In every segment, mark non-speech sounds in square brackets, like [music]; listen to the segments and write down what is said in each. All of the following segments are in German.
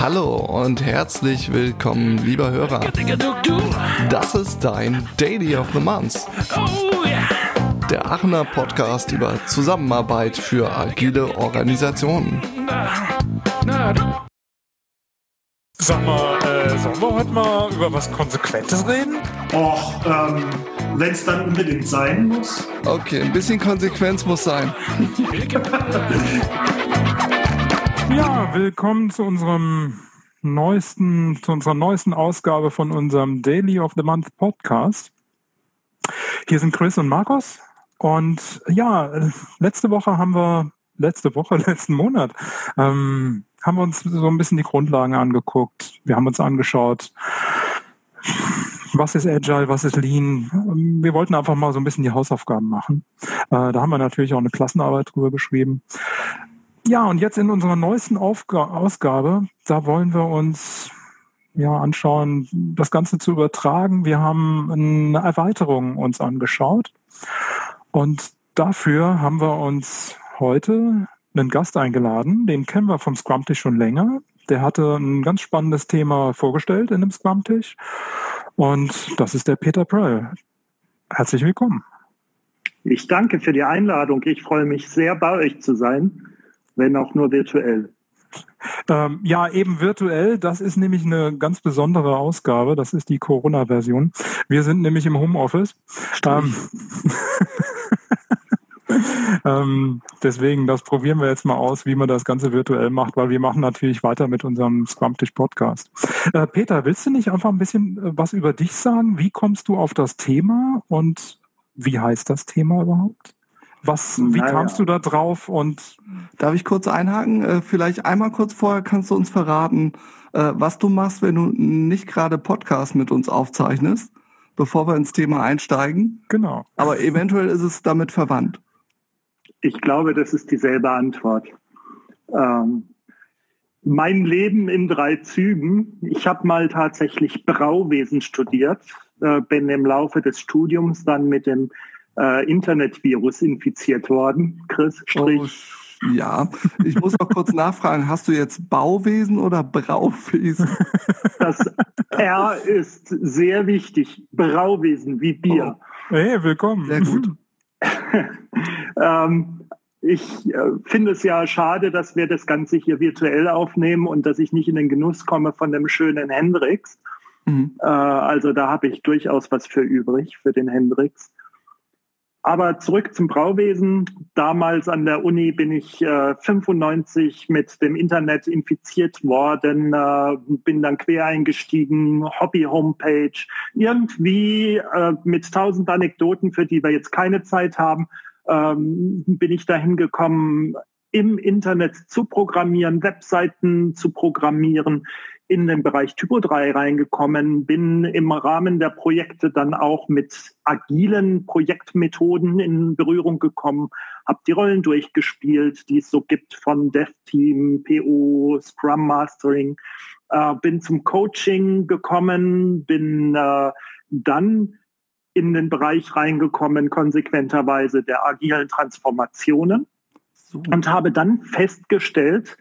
Hallo und herzlich willkommen, lieber Hörer. Das ist dein Daily of the Month. Der Aachener Podcast über Zusammenarbeit für agile Organisationen. Sag mal, äh, sollen wir heute mal über was Konsequentes reden? Och, ähm, wenn es dann unbedingt sein muss. Okay, ein bisschen Konsequenz muss sein. Ja, willkommen zu unserem neuesten, zu unserer neuesten Ausgabe von unserem Daily of the Month Podcast. Hier sind Chris und Markus. Und ja, letzte Woche haben wir, letzte Woche, [laughs] letzten Monat, ähm, haben wir uns so ein bisschen die Grundlagen angeguckt. Wir haben uns angeschaut, was ist Agile, was ist Lean. Wir wollten einfach mal so ein bisschen die Hausaufgaben machen. Äh, da haben wir natürlich auch eine Klassenarbeit drüber geschrieben. Ja, und jetzt in unserer neuesten Aufga Ausgabe, da wollen wir uns ja anschauen, das Ganze zu übertragen. Wir haben eine Erweiterung uns angeschaut und dafür haben wir uns heute einen Gast eingeladen, den kennen wir vom Scrum-Tisch schon länger. Der hatte ein ganz spannendes Thema vorgestellt in dem Scrum-Tisch. Und das ist der Peter Pröll. Herzlich willkommen. Ich danke für die Einladung. Ich freue mich sehr, bei euch zu sein, wenn auch nur virtuell. Ähm, ja, eben virtuell. Das ist nämlich eine ganz besondere Ausgabe. Das ist die Corona-Version. Wir sind nämlich im Homeoffice. Ähm, [laughs] [laughs] ähm, deswegen, das probieren wir jetzt mal aus, wie man das Ganze virtuell macht, weil wir machen natürlich weiter mit unserem Scrum-Tisch-Podcast. Äh, Peter, willst du nicht einfach ein bisschen äh, was über dich sagen? Wie kommst du auf das Thema und wie heißt das Thema überhaupt? Was, wie naja. kamst du da drauf und darf ich kurz einhaken? Äh, vielleicht einmal kurz vorher kannst du uns verraten, äh, was du machst, wenn du nicht gerade Podcast mit uns aufzeichnest, bevor wir ins Thema einsteigen. Genau. Aber eventuell ist es damit verwandt. Ich glaube, das ist dieselbe Antwort. Ähm, mein Leben in drei Zügen. Ich habe mal tatsächlich Brauwesen studiert, äh, bin im Laufe des Studiums dann mit dem äh, Internetvirus infiziert worden. Chris Strich. Oh, ja, ich muss noch kurz nachfragen, hast du jetzt Bauwesen oder Brauwesen? Das R ist sehr wichtig. Brauwesen wie Bier. Oh. Hey, willkommen. Sehr gut. [laughs] ähm, ich äh, finde es ja schade, dass wir das Ganze hier virtuell aufnehmen und dass ich nicht in den Genuss komme von dem schönen Hendrix. Mhm. Äh, also da habe ich durchaus was für übrig, für den Hendrix. Aber zurück zum Brauwesen. Damals an der Uni bin ich äh, 95 mit dem Internet infiziert worden, äh, bin dann quer eingestiegen, Hobby-Homepage, irgendwie äh, mit tausend Anekdoten, für die wir jetzt keine Zeit haben, ähm, bin ich dahin gekommen, im Internet zu programmieren, Webseiten zu programmieren, in den Bereich Typo 3 reingekommen, bin im Rahmen der Projekte dann auch mit agilen Projektmethoden in Berührung gekommen, habe die Rollen durchgespielt, die es so gibt von Dev-Team, PO, Scrum Mastering, äh, bin zum Coaching gekommen, bin äh, dann in den Bereich reingekommen, konsequenterweise der agilen Transformationen so. und habe dann festgestellt,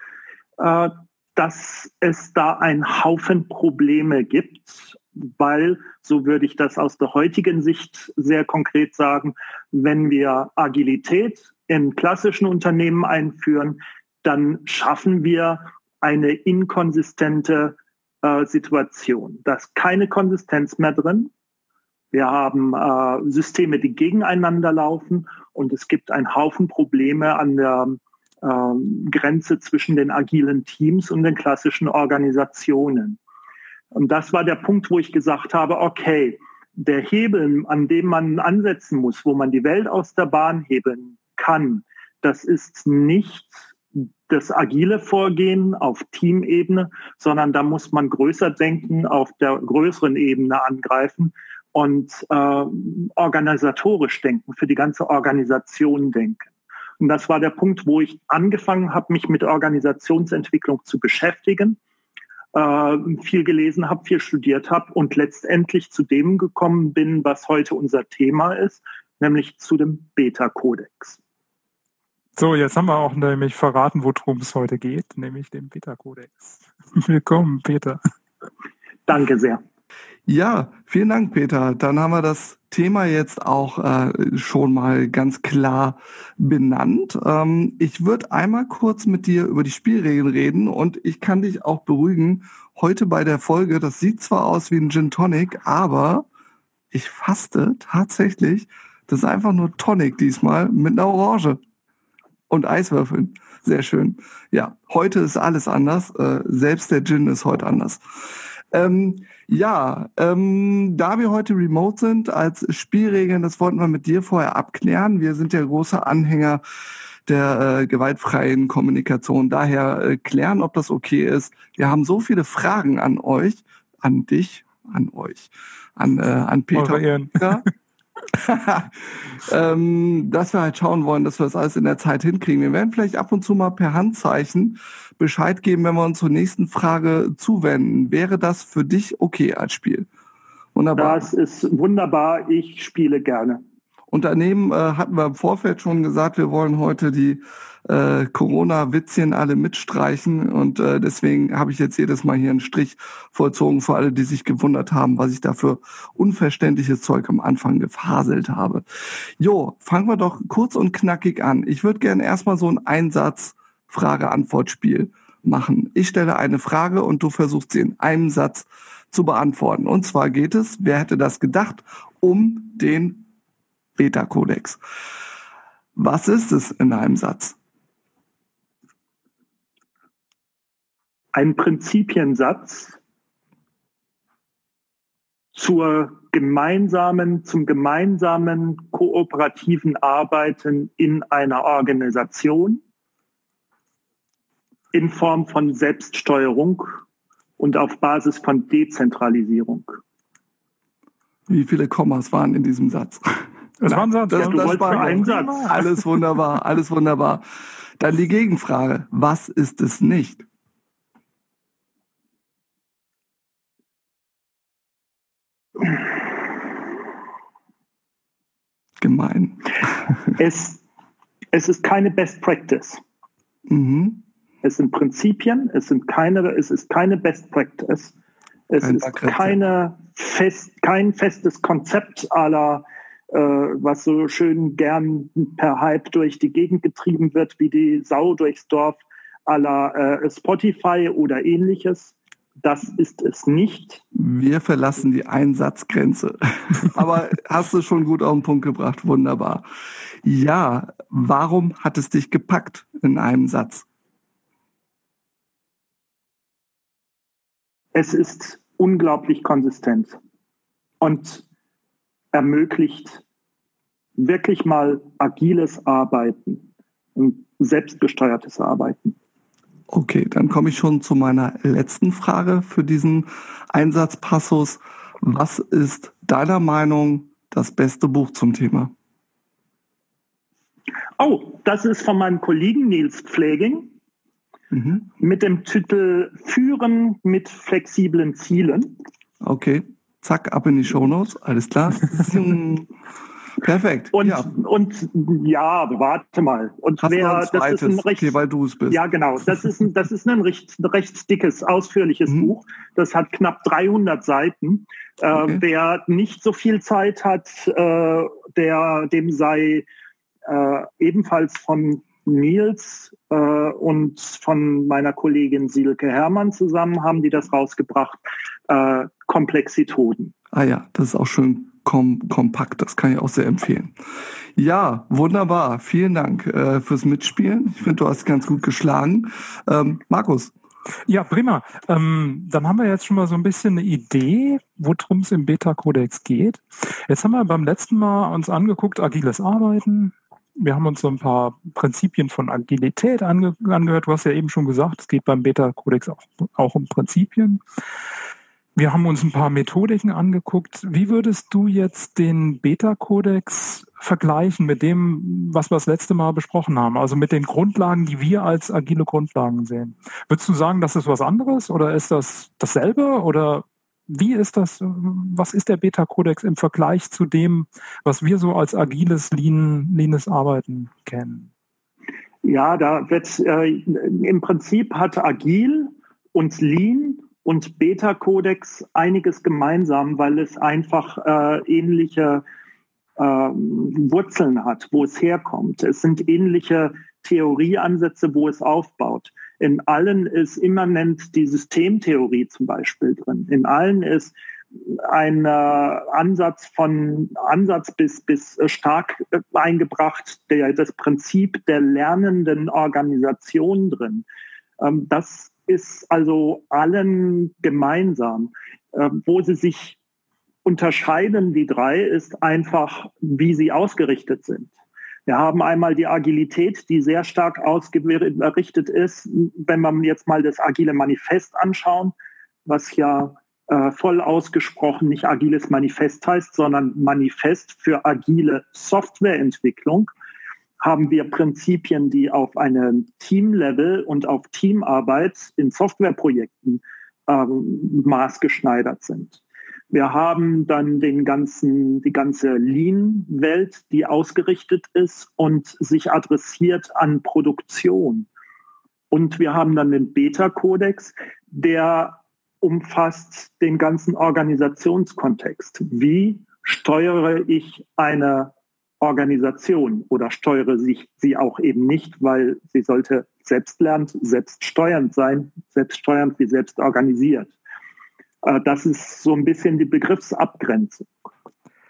äh, dass es da einen Haufen Probleme gibt, weil, so würde ich das aus der heutigen Sicht sehr konkret sagen, wenn wir Agilität in klassischen Unternehmen einführen, dann schaffen wir eine inkonsistente äh, Situation. Da ist keine Konsistenz mehr drin. Wir haben äh, Systeme, die gegeneinander laufen und es gibt einen Haufen Probleme an der ähm, Grenze zwischen den agilen Teams und den klassischen Organisationen. Und das war der Punkt, wo ich gesagt habe, okay, der Hebel, an dem man ansetzen muss, wo man die Welt aus der Bahn hebeln kann, das ist nicht das agile Vorgehen auf Teamebene, sondern da muss man größer denken, auf der größeren Ebene angreifen und äh, organisatorisch denken, für die ganze Organisation denken. Und das war der Punkt, wo ich angefangen habe, mich mit Organisationsentwicklung zu beschäftigen, äh, viel gelesen habe, viel studiert habe und letztendlich zu dem gekommen bin, was heute unser Thema ist, nämlich zu dem Beta-Kodex. So, jetzt haben wir auch nämlich verraten, worum es heute geht, nämlich den Beta-Kodex. [laughs] Willkommen, Peter. Danke sehr. Ja, vielen Dank, Peter. Dann haben wir das Thema jetzt auch äh, schon mal ganz klar benannt. Ähm, ich würde einmal kurz mit dir über die Spielregeln reden und ich kann dich auch beruhigen. Heute bei der Folge, das sieht zwar aus wie ein Gin Tonic, aber ich faste tatsächlich, das ist einfach nur Tonic diesmal mit einer Orange und Eiswürfeln. Sehr schön. Ja, heute ist alles anders. Äh, selbst der Gin ist heute anders. Ähm, ja, ähm, da wir heute remote sind, als Spielregeln, das wollten wir mit dir vorher abklären. Wir sind ja große Anhänger der äh, gewaltfreien Kommunikation. Daher äh, klären, ob das okay ist. Wir haben so viele Fragen an euch, an dich, an euch, an, äh, an Peter. [laughs] [laughs] ähm, dass wir halt schauen wollen, dass wir das alles in der Zeit hinkriegen. Wir werden vielleicht ab und zu mal per Handzeichen Bescheid geben, wenn wir uns zur nächsten Frage zuwenden. Wäre das für dich okay als Spiel? Wunderbar. Das ist wunderbar. Ich spiele gerne. Unternehmen äh, hatten wir im Vorfeld schon gesagt, wir wollen heute die äh, Corona-Witzchen alle mitstreichen und äh, deswegen habe ich jetzt jedes Mal hier einen Strich vollzogen für alle, die sich gewundert haben, was ich da für unverständliches Zeug am Anfang gefaselt habe. Jo, fangen wir doch kurz und knackig an. Ich würde gerne erstmal so ein Einsatz Frage-Antwort-Spiel machen. Ich stelle eine Frage und du versuchst sie in einem Satz zu beantworten. Und zwar geht es, wer hätte das gedacht, um den Beta-Kodex. Was ist es in einem Satz? Ein Prinzipiensatz zur gemeinsamen, zum gemeinsamen kooperativen Arbeiten in einer Organisation in Form von Selbststeuerung und auf Basis von Dezentralisierung. Wie viele Kommas waren in diesem Satz? Das war ein Satz. Das, das war ein Satz. Alles wunderbar, alles wunderbar. Dann die Gegenfrage. Was ist es nicht? Gemein. Es, es ist keine Best Practice. Mhm. Es sind Prinzipien, es sind keine, es ist keine Best Practice. Es Ein ist keine fest, kein festes Konzept aller äh, was so schön gern per Hype durch die Gegend getrieben wird, wie die Sau durchs Dorf aller äh, Spotify oder ähnliches. Das ist es nicht. Wir verlassen die Einsatzgrenze. [laughs] Aber hast du schon gut auf den Punkt gebracht. Wunderbar. Ja, warum hat es dich gepackt in einem Satz? Es ist unglaublich konsistent. Und ermöglicht wirklich mal agiles Arbeiten und selbstgesteuertes Arbeiten. Okay, dann komme ich schon zu meiner letzten Frage für diesen Einsatzpassus. Was ist deiner Meinung das beste Buch zum Thema? Oh, das ist von meinem Kollegen Nils Pfleging mhm. mit dem Titel Führen mit flexiblen Zielen. Okay zack, ab in die Shownotes, alles klar. [laughs] Perfekt. Und ja. und ja, warte mal. Und Hast wer das ist ein recht, okay, weil du es bist. Ja, genau. Das ist ein, das ist ein recht, recht dickes, ausführliches mhm. Buch. Das hat knapp 300 Seiten. Äh, okay. Äh, wer nicht so viel Zeit hat, äh, der dem sei äh, ebenfalls von Nils äh, und von meiner Kollegin Silke Hermann zusammen haben die das rausgebracht. Komplexitoden. Ah ja, das ist auch schön kom kompakt, das kann ich auch sehr empfehlen. Ja, wunderbar. Vielen Dank äh, fürs Mitspielen. Ich finde, du hast ganz gut geschlagen. Ähm, Markus. Ja, prima. Ähm, dann haben wir jetzt schon mal so ein bisschen eine Idee, worum es im Beta-Kodex geht. Jetzt haben wir beim letzten Mal uns angeguckt, agiles Arbeiten, wir haben uns so ein paar Prinzipien von Agilität ange angehört. Du hast ja eben schon gesagt, es geht beim Beta-Kodex auch, auch um Prinzipien. Wir haben uns ein paar Methodiken angeguckt. Wie würdest du jetzt den Beta-Kodex vergleichen mit dem, was wir das letzte Mal besprochen haben? Also mit den Grundlagen, die wir als agile Grundlagen sehen. Würdest du sagen, das ist was anderes oder ist das dasselbe oder wie ist das, was ist der Beta-Kodex im Vergleich zu dem, was wir so als agiles, lean, leanes Arbeiten kennen? Ja, da wird äh, im Prinzip hat Agil und Lean und Beta-Codex einiges gemeinsam, weil es einfach äh, ähnliche äh, Wurzeln hat, wo es herkommt. Es sind ähnliche Theorieansätze, wo es aufbaut. In allen ist immanent die Systemtheorie zum Beispiel drin. In allen ist ein äh, Ansatz von Ansatz bis, bis stark eingebracht, der, das Prinzip der lernenden Organisation drin. Ähm, das ist also allen gemeinsam. Ähm, wo sie sich unterscheiden, die drei, ist einfach, wie sie ausgerichtet sind. Wir haben einmal die Agilität, die sehr stark ausgerichtet ist, wenn man jetzt mal das agile Manifest anschauen, was ja äh, voll ausgesprochen nicht agiles Manifest heißt, sondern Manifest für agile Softwareentwicklung, haben wir Prinzipien, die auf einem Teamlevel und auf Teamarbeit in Softwareprojekten ähm, maßgeschneidert sind. Wir haben dann den ganzen, die ganze Lean-Welt, die ausgerichtet ist und sich adressiert an Produktion. Und wir haben dann den Beta-Kodex, der umfasst den ganzen Organisationskontext. Wie steuere ich eine Organisation oder steuere sich sie auch eben nicht, weil sie sollte selbstlernend, selbststeuernd sein, selbststeuernd wie selbst organisiert. Äh, das ist so ein bisschen die Begriffsabgrenzung.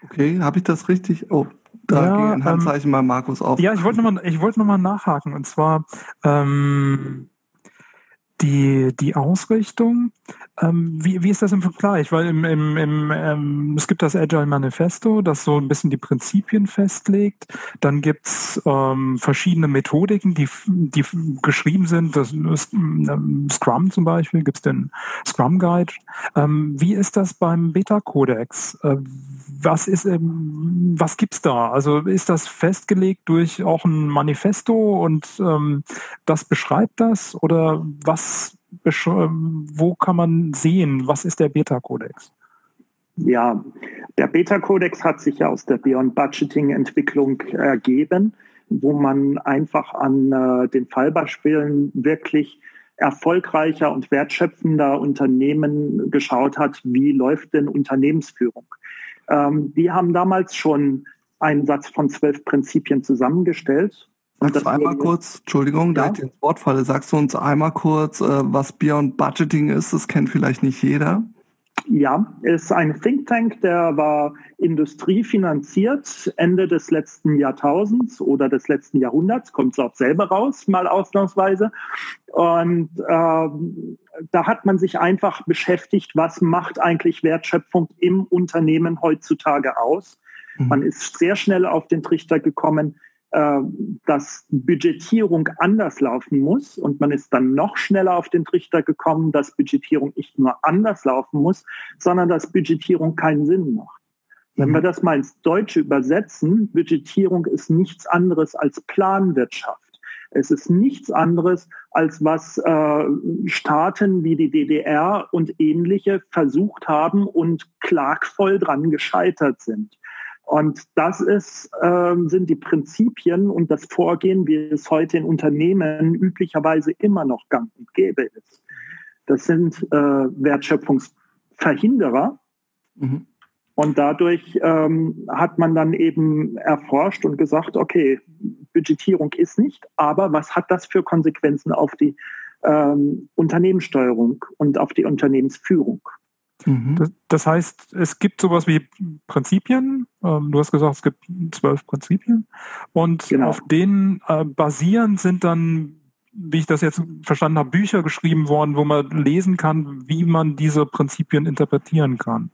Okay, habe ich das richtig? Oh, da ja, geht ein Handzeichen ähm, bei Markus auf. Ja, ich wollte nochmal wollt noch nachhaken. Und zwar, ähm, die, die Ausrichtung, ähm, wie, wie ist das im Vergleich? Weil im, im, im, ähm, es gibt das Agile Manifesto, das so ein bisschen die Prinzipien festlegt. Dann gibt's ähm, verschiedene Methodiken, die, die geschrieben sind. Das ähm, Scrum zum Beispiel, gibt's den Scrum Guide. Ähm, wie ist das beim Beta-Codex? Äh, was ist, ähm, was gibt's da? Also ist das festgelegt durch auch ein Manifesto und das beschreibt das oder was, wo kann man sehen, was ist der Beta-Kodex? Ja, der Beta-Kodex hat sich ja aus der Beyond Budgeting-Entwicklung ergeben, wo man einfach an äh, den Fallbeispielen wirklich erfolgreicher und wertschöpfender Unternehmen geschaut hat, wie läuft denn Unternehmensführung. Ähm, die haben damals schon einen Satz von zwölf Prinzipien zusammengestellt. Sagst du einmal kurz, Entschuldigung, ja? da ich ins Wort falle, sagst du uns einmal kurz, äh, was Beyond Budgeting ist? Das kennt vielleicht nicht jeder. Ja, ist ein Think Tank, der war industriefinanziert Ende des letzten Jahrtausends oder des letzten Jahrhunderts, kommt es auch selber raus, mal ausnahmsweise. Und ähm, da hat man sich einfach beschäftigt, was macht eigentlich Wertschöpfung im Unternehmen heutzutage aus. Mhm. Man ist sehr schnell auf den Trichter gekommen, äh, dass Budgetierung anders laufen muss. Und man ist dann noch schneller auf den Trichter gekommen, dass Budgetierung nicht nur anders laufen muss, sondern dass Budgetierung keinen Sinn macht. Wenn wir mhm. das mal ins Deutsche übersetzen, Budgetierung ist nichts anderes als Planwirtschaft. Es ist nichts anderes, als was äh, Staaten wie die DDR und ähnliche versucht haben und klagvoll dran gescheitert sind. Und das ist, äh, sind die Prinzipien und das Vorgehen, wie es heute in Unternehmen üblicherweise immer noch gang und gäbe ist. Das sind äh, Wertschöpfungsverhinderer. Mhm. Und dadurch ähm, hat man dann eben erforscht und gesagt, okay, Budgetierung ist nicht, aber was hat das für Konsequenzen auf die ähm, Unternehmenssteuerung und auf die Unternehmensführung? Mhm. Das, das, heißt, es gibt sowas wie Prinzipien. Ähm, du hast gesagt, es gibt zwölf Prinzipien. Und genau. auf denen äh, basierend sind dann, wie ich das jetzt verstanden habe, Bücher geschrieben worden, wo man lesen kann, wie man diese Prinzipien interpretieren kann.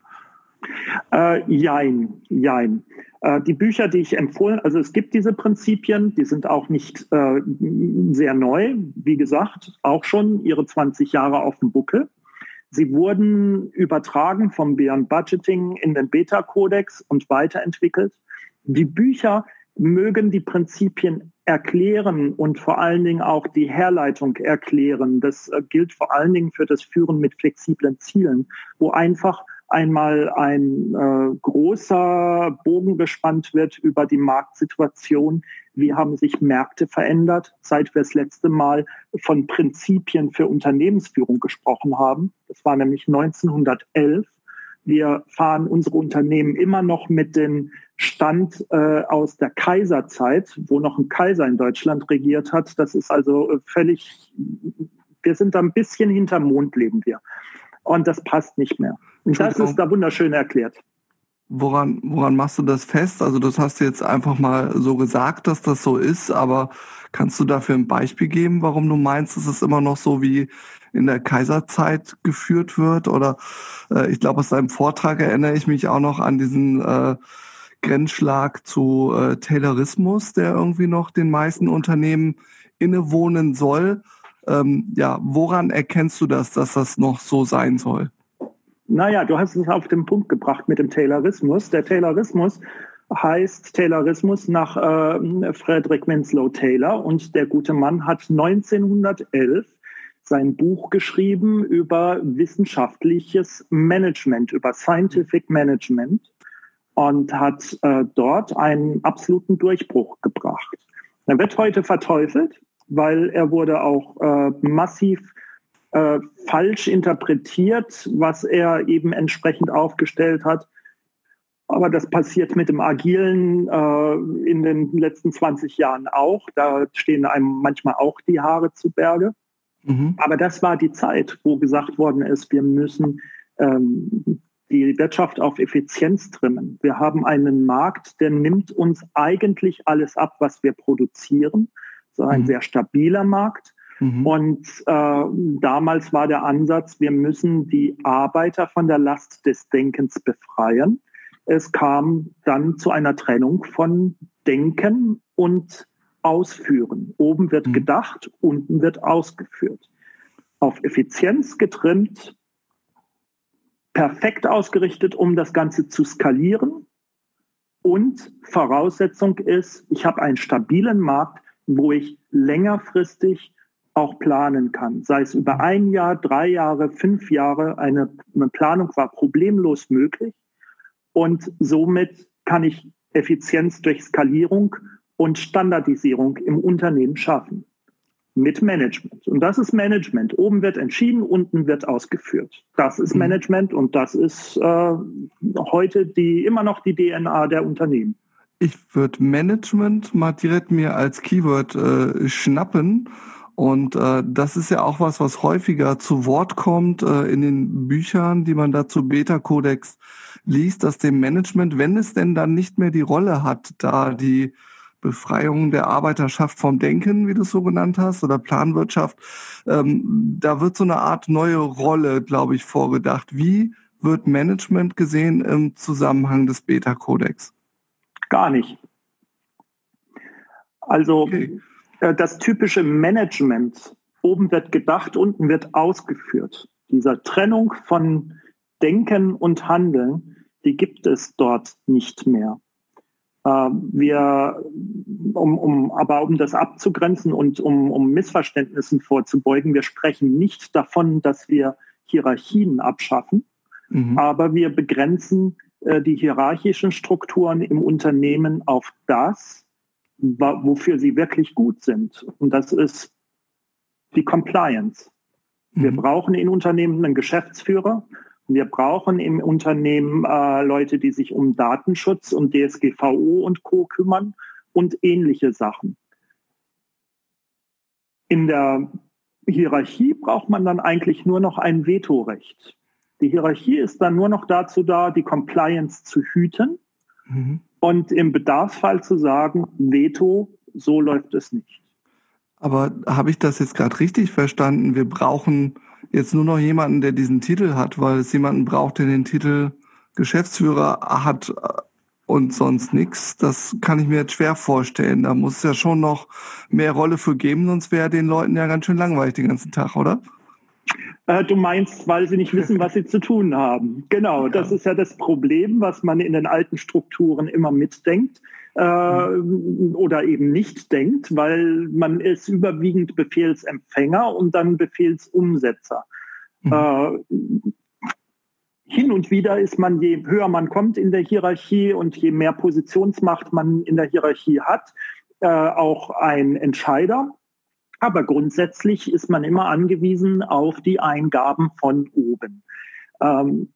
Äh, jein, jein. Äh, die Bücher, die ich empfohlen, also es gibt diese Prinzipien, die sind auch nicht äh, sehr neu, wie gesagt, auch schon ihre 20 Jahre auf dem Buckel. Sie wurden übertragen vom Beyond Budgeting in den Beta-Kodex und weiterentwickelt. Die Bücher mögen die Prinzipien erklären und vor allen Dingen auch die Herleitung erklären. Das äh, gilt vor allen Dingen für das Führen mit flexiblen Zielen, wo einfach einmal ein äh, großer Bogen gespannt wird über die Marktsituation. Wie haben sich Märkte verändert, seit wir das letzte Mal von Prinzipien für Unternehmensführung gesprochen haben? Das war nämlich 1911. Wir fahren unsere Unternehmen immer noch mit dem Stand äh, aus der Kaiserzeit, wo noch ein Kaiser in Deutschland regiert hat. Das ist also äh, völlig, wir sind da ein bisschen hinterm Mond leben wir. Und das passt nicht mehr. Und das ist da wunderschön erklärt. Woran, woran machst du das fest? Also das hast du jetzt einfach mal so gesagt, dass das so ist, aber kannst du dafür ein Beispiel geben, warum du meinst, dass es immer noch so wie in der Kaiserzeit geführt wird? Oder äh, ich glaube, aus deinem Vortrag erinnere ich mich auch noch an diesen äh, Grenzschlag zu äh, Taylorismus, der irgendwie noch den meisten Unternehmen innewohnen soll. Ähm, ja, woran erkennst du das, dass das noch so sein soll? Naja, du hast es auf den Punkt gebracht mit dem Taylorismus. Der Taylorismus heißt Taylorismus nach äh, Frederick Winslow Taylor und der gute Mann hat 1911 sein Buch geschrieben über wissenschaftliches Management, über Scientific Management und hat äh, dort einen absoluten Durchbruch gebracht. Er wird heute verteufelt, weil er wurde auch äh, massiv äh, falsch interpretiert, was er eben entsprechend aufgestellt hat. Aber das passiert mit dem Agilen äh, in den letzten 20 Jahren auch. Da stehen einem manchmal auch die Haare zu Berge. Mhm. Aber das war die Zeit, wo gesagt worden ist, wir müssen ähm, die Wirtschaft auf Effizienz trimmen. Wir haben einen Markt, der nimmt uns eigentlich alles ab, was wir produzieren. So ein mhm. sehr stabiler Markt. Mhm. Und äh, damals war der Ansatz, wir müssen die Arbeiter von der Last des Denkens befreien. Es kam dann zu einer Trennung von Denken und Ausführen. Oben wird mhm. gedacht, unten wird ausgeführt. Auf Effizienz getrimmt, perfekt ausgerichtet, um das Ganze zu skalieren. Und Voraussetzung ist, ich habe einen stabilen Markt, wo ich längerfristig auch planen kann. Sei es über ein Jahr, drei Jahre, fünf Jahre. Eine, eine Planung war problemlos möglich. Und somit kann ich Effizienz durch Skalierung und Standardisierung im Unternehmen schaffen. Mit Management. Und das ist Management. Oben wird entschieden, unten wird ausgeführt. Das ist mhm. Management und das ist äh, heute die, immer noch die DNA der Unternehmen. Ich würde Management mal direkt mir als Keyword äh, schnappen und äh, das ist ja auch was, was häufiger zu Wort kommt äh, in den Büchern, die man dazu Beta-Kodex liest, dass dem Management, wenn es denn dann nicht mehr die Rolle hat, da die Befreiung der Arbeiterschaft vom Denken, wie du es so genannt hast, oder Planwirtschaft, ähm, da wird so eine Art neue Rolle, glaube ich, vorgedacht. Wie wird Management gesehen im Zusammenhang des Beta-Kodex? Gar nicht. Also okay. Äh, das typische Management. Oben wird gedacht, unten wird ausgeführt. Dieser Trennung von Denken und Handeln, die gibt es dort nicht mehr. Ähm, wir, um, um, aber um das abzugrenzen und um, um Missverständnissen vorzubeugen, wir sprechen nicht davon, dass wir Hierarchien abschaffen, mhm. aber wir begrenzen äh, die hierarchischen Strukturen im Unternehmen auf das, wofür sie wirklich gut sind. Und das ist die Compliance. Wir mhm. brauchen in Unternehmen einen Geschäftsführer. Wir brauchen im Unternehmen äh, Leute, die sich um Datenschutz und DSGVO und Co. kümmern und ähnliche Sachen. In der Hierarchie braucht man dann eigentlich nur noch ein Vetorecht. Die Hierarchie ist dann nur noch dazu da, die Compliance zu hüten. Mhm und im Bedarfsfall zu sagen, Veto, so läuft es nicht. Aber habe ich das jetzt gerade richtig verstanden? Wir brauchen jetzt nur noch jemanden, der diesen Titel hat, weil es jemanden braucht, der den Titel Geschäftsführer hat und sonst nichts. Das kann ich mir jetzt schwer vorstellen. Da muss es ja schon noch mehr Rolle für geben, sonst wäre den Leuten ja ganz schön langweilig den ganzen Tag, oder? Äh, du meinst, weil sie nicht wissen, was sie zu tun haben. Genau, das ist ja das Problem, was man in den alten Strukturen immer mitdenkt äh, oder eben nicht denkt, weil man ist überwiegend Befehlsempfänger und dann Befehlsumsetzer. Mhm. Äh, hin und wieder ist man, je höher man kommt in der Hierarchie und je mehr Positionsmacht man in der Hierarchie hat, äh, auch ein Entscheider. Aber grundsätzlich ist man immer angewiesen auf die Eingaben von oben. Ähm,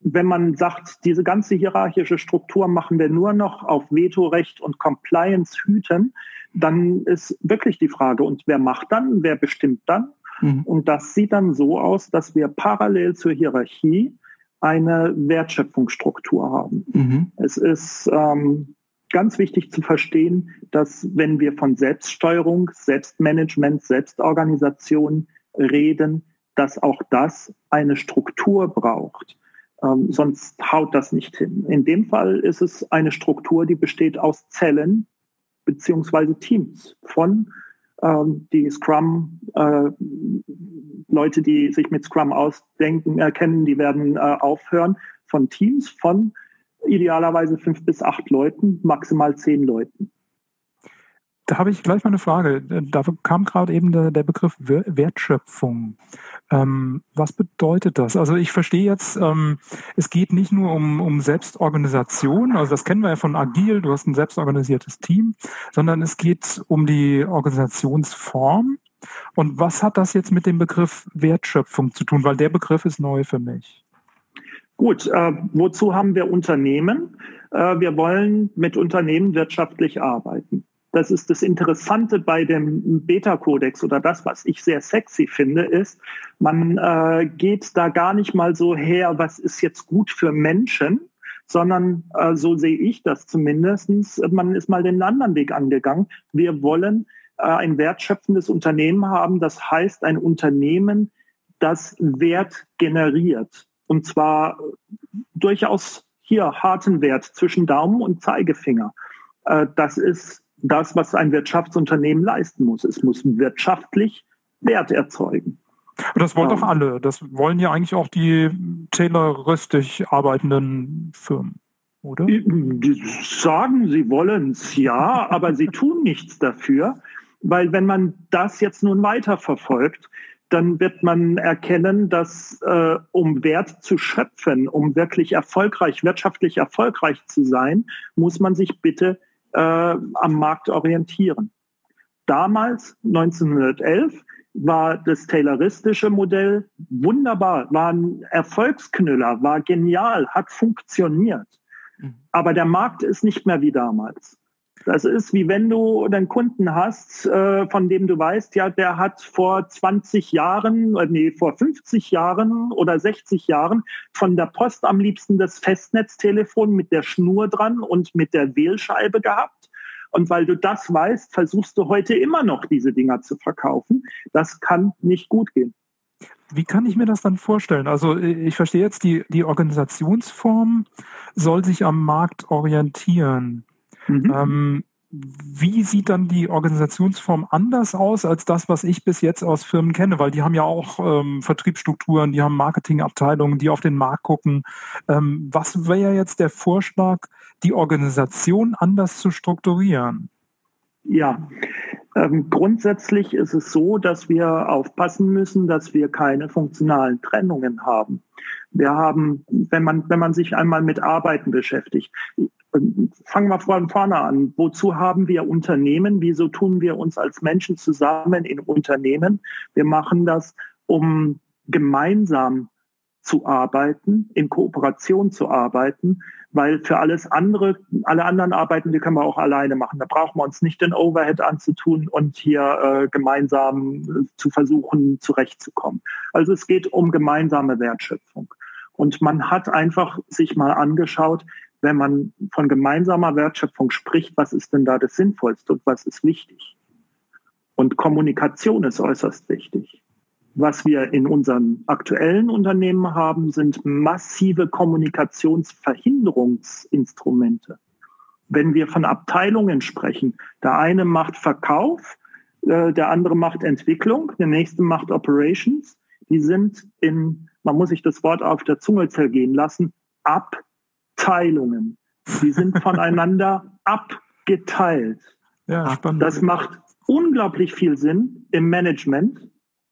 wenn man sagt, diese ganze hierarchische Struktur machen wir nur noch auf Vetorecht und Compliance hüten, dann ist wirklich die Frage, und wer macht dann, wer bestimmt dann? Mhm. Und das sieht dann so aus, dass wir parallel zur Hierarchie eine Wertschöpfungsstruktur haben. Mhm. Es ist ähm, ganz wichtig zu verstehen, dass wenn wir von Selbststeuerung, Selbstmanagement, Selbstorganisation reden, dass auch das eine Struktur braucht. Ähm, sonst haut das nicht hin. In dem Fall ist es eine Struktur, die besteht aus Zellen beziehungsweise Teams von ähm, die Scrum, äh, Leute, die sich mit Scrum ausdenken, erkennen, die werden äh, aufhören, von Teams von idealerweise fünf bis acht Leuten, maximal zehn Leuten. Da habe ich gleich mal eine Frage. Da kam gerade eben der, der Begriff Wertschöpfung. Ähm, was bedeutet das? Also ich verstehe jetzt, ähm, es geht nicht nur um, um Selbstorganisation, also das kennen wir ja von Agil, du hast ein selbstorganisiertes Team, sondern es geht um die Organisationsform. Und was hat das jetzt mit dem Begriff Wertschöpfung zu tun? Weil der Begriff ist neu für mich. Gut, äh, wozu haben wir Unternehmen? Äh, wir wollen mit Unternehmen wirtschaftlich arbeiten. Das ist das Interessante bei dem Beta-Kodex oder das, was ich sehr sexy finde, ist, man äh, geht da gar nicht mal so her, was ist jetzt gut für Menschen, sondern äh, so sehe ich das zumindestens. Man ist mal den anderen Weg angegangen. Wir wollen äh, ein wertschöpfendes Unternehmen haben. Das heißt, ein Unternehmen, das Wert generiert. Und zwar durchaus hier harten Wert zwischen Daumen und Zeigefinger. Äh, das ist das, was ein Wirtschaftsunternehmen leisten muss. Es muss wirtschaftlich Wert erzeugen. Das wollen doch alle. Das wollen ja eigentlich auch die tayloristisch arbeitenden Firmen, oder? Die sagen, sie wollen es ja, aber sie tun nichts dafür, weil wenn man das jetzt nun weiter verfolgt, dann wird man erkennen, dass äh, um Wert zu schöpfen, um wirklich erfolgreich, wirtschaftlich erfolgreich zu sein, muss man sich bitte äh, am Markt orientieren. Damals, 1911, war das tayloristische Modell wunderbar, war ein Erfolgsknüller, war genial, hat funktioniert. Mhm. Aber der Markt ist nicht mehr wie damals. Das ist wie wenn du einen Kunden hast, äh, von dem du weißt, ja, der hat vor 20 Jahren, äh, nee, vor 50 Jahren oder 60 Jahren von der Post am liebsten das Festnetztelefon mit der Schnur dran und mit der Wählscheibe gehabt. Und weil du das weißt, versuchst du heute immer noch diese Dinger zu verkaufen. Das kann nicht gut gehen. Wie kann ich mir das dann vorstellen? Also ich verstehe jetzt, die, die Organisationsform soll sich am Markt orientieren. Mhm. Ähm, wie sieht dann die Organisationsform anders aus als das, was ich bis jetzt aus Firmen kenne? Weil die haben ja auch ähm, Vertriebsstrukturen, die haben Marketingabteilungen, die auf den Markt gucken. Ähm, was wäre jetzt der Vorschlag, die Organisation anders zu strukturieren? Ja, ähm, grundsätzlich ist es so, dass wir aufpassen müssen, dass wir keine funktionalen Trennungen haben. Wir haben, wenn man, wenn man sich einmal mit Arbeiten beschäftigt, fangen wir von vorne an. Wozu haben wir Unternehmen? Wieso tun wir uns als Menschen zusammen in Unternehmen? Wir machen das, um gemeinsam zu arbeiten, in Kooperation zu arbeiten, weil für alles andere, alle anderen Arbeiten, die können wir auch alleine machen. Da brauchen wir uns nicht den Overhead anzutun und hier äh, gemeinsam äh, zu versuchen, zurechtzukommen. Also es geht um gemeinsame Wertschöpfung. Und man hat einfach sich mal angeschaut, wenn man von gemeinsamer Wertschöpfung spricht, was ist denn da das Sinnvollste und was ist wichtig? Und Kommunikation ist äußerst wichtig. Was wir in unseren aktuellen Unternehmen haben, sind massive Kommunikationsverhinderungsinstrumente. Wenn wir von Abteilungen sprechen, der eine macht Verkauf, äh, der andere macht Entwicklung, der nächste macht Operations, die sind in, man muss sich das Wort auf der Zunge zergehen lassen, ab Teilungen. Die sind [laughs] voneinander abgeteilt. Ja, spannend. Das macht unglaublich viel Sinn im Management,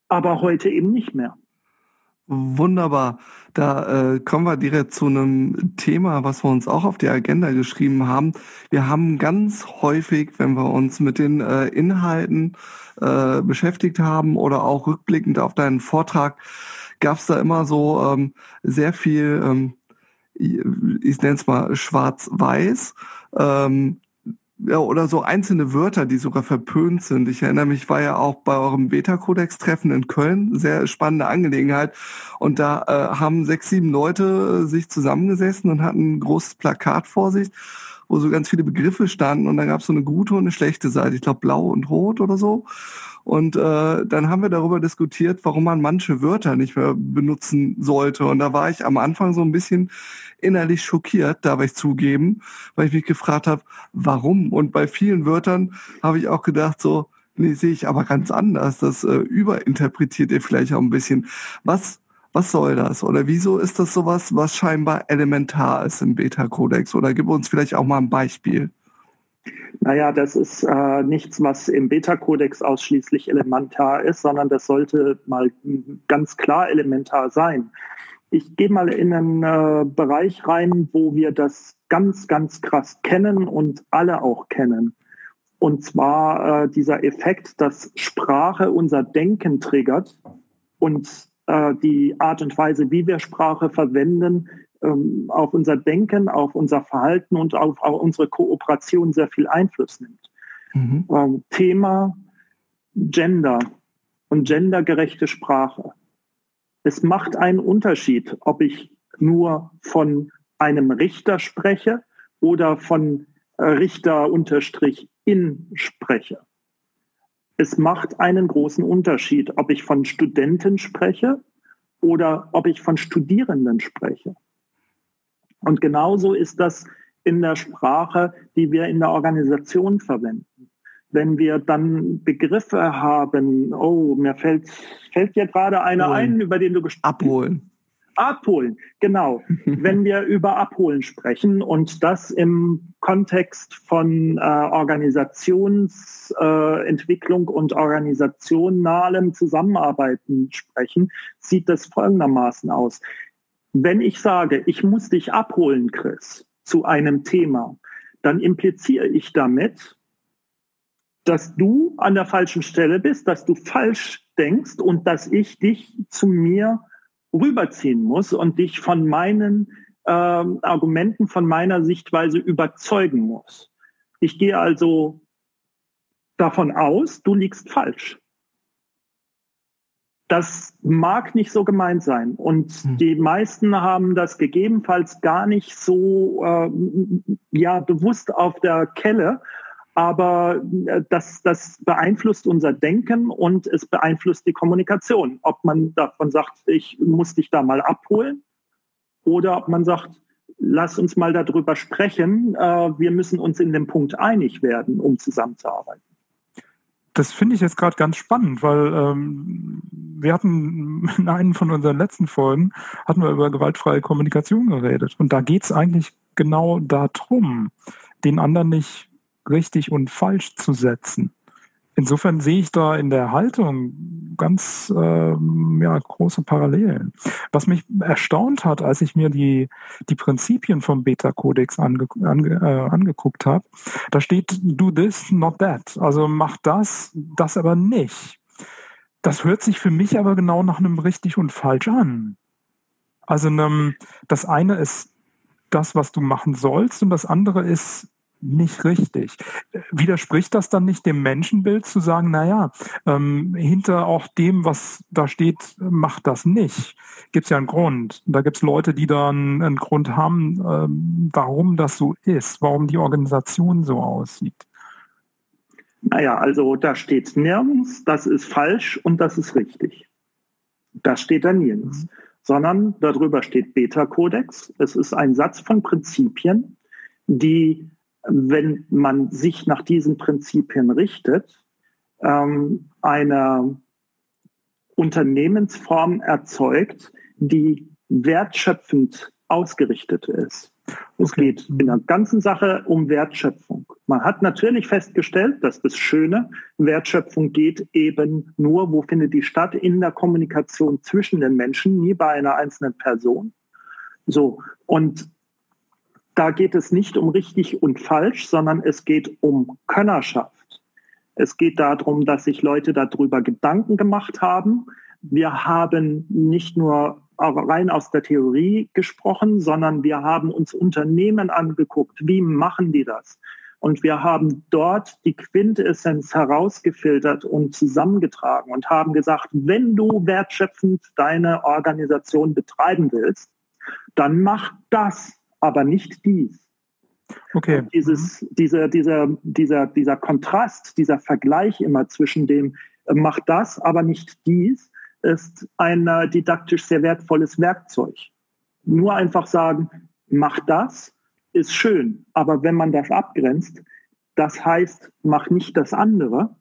aber heute eben nicht mehr. Wunderbar. Da äh, kommen wir direkt zu einem Thema, was wir uns auch auf die Agenda geschrieben haben. Wir haben ganz häufig, wenn wir uns mit den äh, Inhalten äh, beschäftigt haben oder auch rückblickend auf deinen Vortrag, gab es da immer so ähm, sehr viel, ähm, ich nenne es mal schwarz-weiß. Ähm, ja, oder so einzelne Wörter, die sogar verpönt sind. Ich erinnere mich, war ja auch bei eurem Beta-Codex-Treffen in Köln, sehr spannende Angelegenheit. Und da äh, haben sechs, sieben Leute äh, sich zusammengesessen und hatten ein großes Plakat vor sich, wo so ganz viele Begriffe standen. Und dann gab es so eine gute und eine schlechte Seite. Ich glaube, blau und rot oder so. Und äh, dann haben wir darüber diskutiert, warum man manche Wörter nicht mehr benutzen sollte. Und da war ich am Anfang so ein bisschen innerlich schockiert, darf ich zugeben, weil ich mich gefragt habe, warum? Und bei vielen Wörtern habe ich auch gedacht, so, nee, sehe ich aber ganz anders. Das äh, überinterpretiert ihr vielleicht auch ein bisschen. Was was soll das? Oder wieso ist das sowas, was scheinbar elementar ist im Beta-Kodex? Oder gib uns vielleicht auch mal ein Beispiel. Naja, das ist äh, nichts, was im Beta-Kodex ausschließlich elementar ist, sondern das sollte mal ganz klar elementar sein. Ich gehe mal in einen äh, Bereich rein, wo wir das ganz, ganz krass kennen und alle auch kennen. Und zwar äh, dieser Effekt, dass Sprache unser Denken triggert und äh, die Art und Weise, wie wir Sprache verwenden, ähm, auf unser Denken, auf unser Verhalten und auf, auf unsere Kooperation sehr viel Einfluss nimmt. Mhm. Ähm, Thema Gender und gendergerechte Sprache. Es macht einen Unterschied, ob ich nur von einem Richter spreche oder von äh, Richter unterstrich in spreche. Es macht einen großen Unterschied, ob ich von Studenten spreche oder ob ich von Studierenden spreche. Und genauso ist das in der Sprache, die wir in der Organisation verwenden. Wenn wir dann Begriffe haben, oh, mir fällt, fällt dir gerade einer ein, über den du gesprochen hast. Abholen. Abholen, genau. [laughs] Wenn wir über Abholen sprechen und das im Kontext von äh, Organisationsentwicklung äh, und organisationalem Zusammenarbeiten sprechen, sieht das folgendermaßen aus. Wenn ich sage, ich muss dich abholen, Chris, zu einem Thema, dann impliziere ich damit, dass du an der falschen Stelle bist, dass du falsch denkst und dass ich dich zu mir rüberziehen muss und dich von meinen ähm, Argumenten, von meiner Sichtweise überzeugen muss. Ich gehe also davon aus, du liegst falsch. Das mag nicht so gemeint sein. Und hm. die meisten haben das gegebenenfalls gar nicht so äh, ja, bewusst auf der Kelle aber äh, das, das beeinflusst unser Denken und es beeinflusst die Kommunikation. Ob man davon sagt, ich muss dich da mal abholen oder ob man sagt, lass uns mal darüber sprechen, äh, wir müssen uns in dem Punkt einig werden, um zusammenzuarbeiten. Das finde ich jetzt gerade ganz spannend, weil ähm, wir hatten in einem von unseren letzten Folgen hatten wir über gewaltfreie Kommunikation geredet. Und da geht es eigentlich genau darum, den anderen nicht richtig und falsch zu setzen. Insofern sehe ich da in der Haltung ganz ähm, ja, große Parallelen. Was mich erstaunt hat, als ich mir die, die Prinzipien vom Beta-Kodex ange, ange, äh, angeguckt habe, da steht do this, not that. Also mach das, das aber nicht. Das hört sich für mich aber genau nach einem richtig und falsch an. Also einem, das eine ist das, was du machen sollst und das andere ist nicht richtig. Widerspricht das dann nicht dem Menschenbild zu sagen, naja, ähm, hinter auch dem, was da steht, macht das nicht. Gibt es ja einen Grund. Da gibt es Leute, die da einen, einen Grund haben, ähm, warum das so ist, warum die Organisation so aussieht. Naja, also da steht nirgends, das ist falsch und das ist richtig. Das steht da nirgends. Mhm. Sondern darüber steht Beta-Kodex. Es ist ein Satz von Prinzipien, die wenn man sich nach diesen Prinzipien richtet, ähm, eine Unternehmensform erzeugt, die wertschöpfend ausgerichtet ist. Es okay. geht in der ganzen Sache um Wertschöpfung. Man hat natürlich festgestellt, dass das Schöne, Wertschöpfung geht eben nur, wo findet die statt? In der Kommunikation zwischen den Menschen, nie bei einer einzelnen Person. So. Und da geht es nicht um richtig und falsch, sondern es geht um Könnerschaft. Es geht darum, dass sich Leute darüber Gedanken gemacht haben. Wir haben nicht nur rein aus der Theorie gesprochen, sondern wir haben uns Unternehmen angeguckt. Wie machen die das? Und wir haben dort die Quintessenz herausgefiltert und zusammengetragen und haben gesagt, wenn du wertschöpfend deine Organisation betreiben willst, dann mach das, aber nicht dies. Okay. Und dieses, dieser, dieser, dieser, dieser Kontrast, dieser Vergleich immer zwischen dem, äh, mach das, aber nicht dies, ist ein äh, didaktisch sehr wertvolles Werkzeug. Nur einfach sagen, mach das, ist schön. Aber wenn man das abgrenzt, das heißt, mach nicht das andere,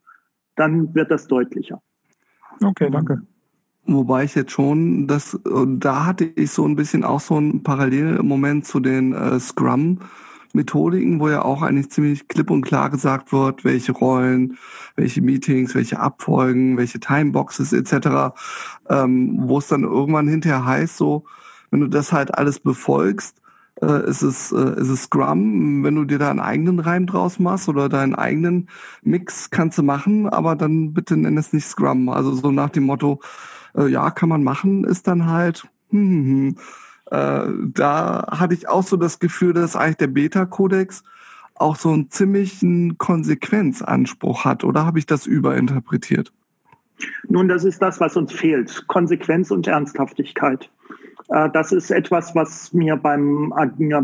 dann wird das deutlicher. Okay, danke. Wobei ich jetzt schon, das, da hatte ich so ein bisschen auch so einen Parallelmoment zu den äh, Scrum Methodiken, wo ja auch eigentlich ziemlich klipp und klar gesagt wird, welche Rollen, welche Meetings, welche Abfolgen, welche Timeboxes etc., ähm, wo es dann irgendwann hinterher heißt, so, wenn du das halt alles befolgst, äh, ist, es, äh, ist es Scrum. Wenn du dir da einen eigenen Reim draus machst oder deinen eigenen Mix kannst du machen, aber dann bitte nenn es nicht Scrum. Also so nach dem Motto, äh, ja, kann man machen, ist dann halt, hm, hm, hm äh, da hatte ich auch so das Gefühl, dass eigentlich der Beta-Kodex auch so einen ziemlichen Konsequenzanspruch hat. Oder habe ich das überinterpretiert? Nun, das ist das, was uns fehlt. Konsequenz und Ernsthaftigkeit. Äh, das ist etwas, was mir beim,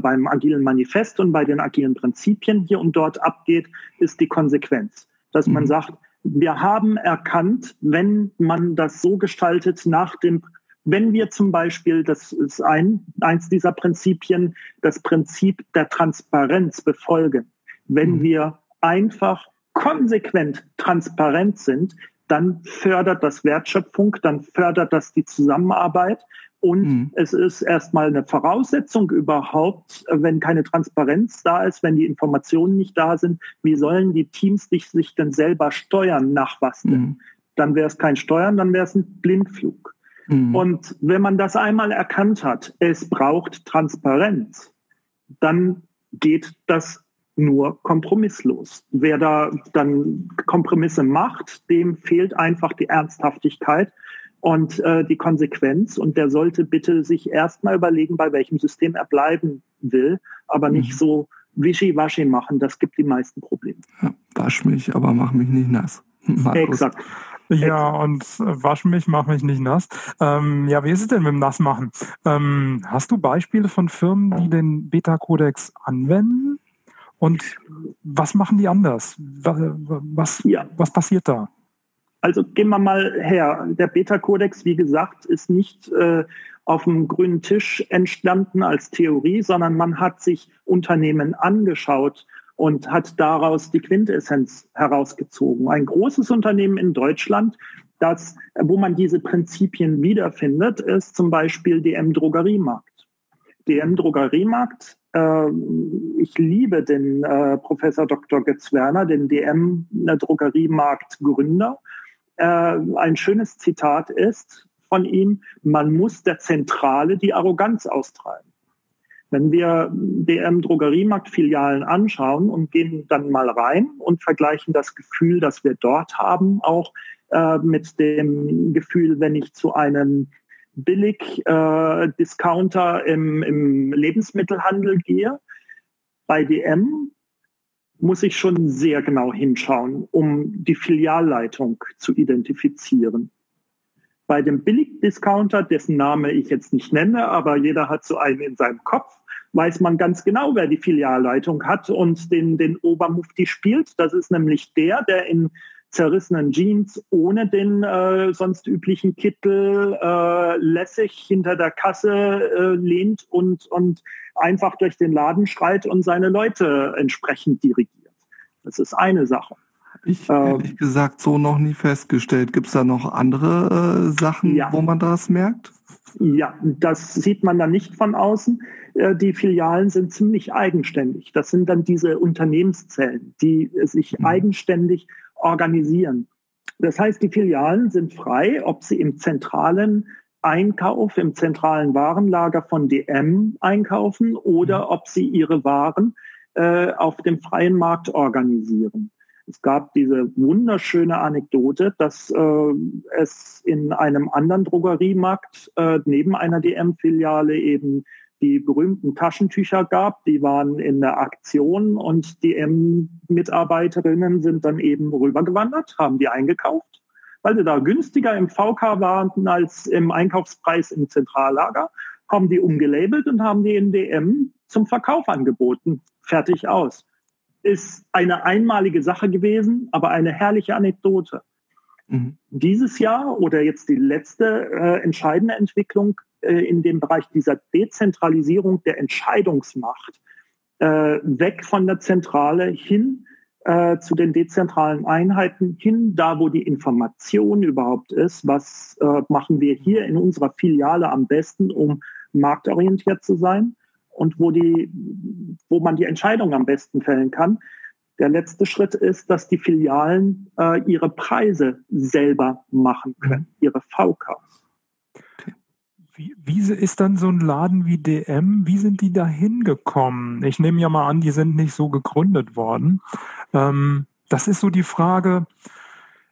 beim agilen Manifest und bei den agilen Prinzipien hier und dort abgeht, ist die Konsequenz. Dass man mhm. sagt, wir haben erkannt, wenn man das so gestaltet nach dem wenn wir zum Beispiel, das ist ein, eins dieser Prinzipien, das Prinzip der Transparenz befolgen, wenn mhm. wir einfach konsequent transparent sind, dann fördert das Wertschöpfung, dann fördert das die Zusammenarbeit. Und mhm. es ist erstmal eine Voraussetzung überhaupt, wenn keine Transparenz da ist, wenn die Informationen nicht da sind, wie sollen die Teams sich, sich denn selber steuern nach was denn? Mhm. Dann wäre es kein Steuern, dann wäre es ein Blindflug. Mhm. Und wenn man das einmal erkannt hat, es braucht Transparenz, dann geht das nur kompromisslos. Wer da dann Kompromisse macht, dem fehlt einfach die Ernsthaftigkeit und äh, die Konsequenz. Und der sollte bitte sich erstmal überlegen, bei welchem System er bleiben will, aber nicht mhm. so wischiwaschi machen. Das gibt die meisten Probleme. Ja, wasch mich, aber mach mich nicht nass. [laughs] Markus. Exakt. Ja, und äh, wasch mich, mach mich nicht nass. Ähm, ja, wie ist es denn mit dem Nassmachen? Ähm, hast du Beispiele von Firmen, die den Beta-Kodex anwenden? Und was machen die anders? Was, ja. was passiert da? Also gehen wir mal her. Der Beta-Kodex, wie gesagt, ist nicht äh, auf dem grünen Tisch entstanden als Theorie, sondern man hat sich Unternehmen angeschaut und hat daraus die Quintessenz herausgezogen. Ein großes Unternehmen in Deutschland, das, wo man diese Prinzipien wiederfindet, ist zum Beispiel DM Drogeriemarkt. DM Drogeriemarkt, ich liebe den äh, Professor Dr. Götz Werner, den DM Drogeriemarkt Gründer. Äh, ein schönes Zitat ist von ihm, man muss der Zentrale die Arroganz austreiben. Wenn wir DM Drogeriemarkt-Filialen anschauen und gehen dann mal rein und vergleichen das Gefühl, das wir dort haben, auch äh, mit dem Gefühl, wenn ich zu einem Billig-Discounter äh, im, im Lebensmittelhandel gehe, bei DM muss ich schon sehr genau hinschauen, um die Filialleitung zu identifizieren. Bei dem Billigdiscounter, dessen Name ich jetzt nicht nenne, aber jeder hat so einen in seinem Kopf, weiß man ganz genau, wer die Filialleitung hat und den, den Obermufti spielt. Das ist nämlich der, der in zerrissenen Jeans ohne den äh, sonst üblichen Kittel äh, lässig hinter der Kasse äh, lehnt und, und einfach durch den Laden schreit und seine Leute entsprechend dirigiert. Das ist eine Sache. Ich ähm, ehrlich gesagt so noch nie festgestellt. Gibt es da noch andere äh, Sachen, ja. wo man das merkt? Ja, das sieht man dann nicht von außen. äh, die Filialen sind ziemlich eigenständig. Das sind dann diese Unternehmenszellen, die sich mhm. eigenständig organisieren. Das heißt, die Filialen sind frei, ob sie im zentralen Einkauf, im zentralen Warenlager von DM einkaufen oder mhm. ob sie ihre Waren äh, auf dem freien Markt organisieren. Es gab diese wunderschöne Anekdote, dass äh, es in einem anderen Drogeriemarkt äh, neben einer DM-Filiale eben die berühmten Taschentücher gab. Die waren in der Aktion und DM-Mitarbeiterinnen sind dann eben rübergewandert, haben die eingekauft, weil sie da günstiger im VK waren als im Einkaufspreis im Zentrallager, haben die umgelabelt und haben die in DM zum Verkauf angeboten. Fertig aus ist eine einmalige Sache gewesen, aber eine herrliche Anekdote. Dieses Jahr oder jetzt die letzte äh, entscheidende Entwicklung äh, in dem Bereich dieser Dezentralisierung der Entscheidungsmacht, äh, weg von der Zentrale hin äh, zu den dezentralen Einheiten, hin da, wo die Information überhaupt ist, was äh, machen wir hier in unserer Filiale am besten, um marktorientiert zu sein und wo, die, wo man die Entscheidung am besten fällen kann. Der letzte Schritt ist, dass die Filialen äh, ihre Preise selber machen können, mhm. ihre VKs. Wie, wie ist dann so ein Laden wie DM, wie sind die da hingekommen? Ich nehme ja mal an, die sind nicht so gegründet worden. Ähm, das ist so die Frage,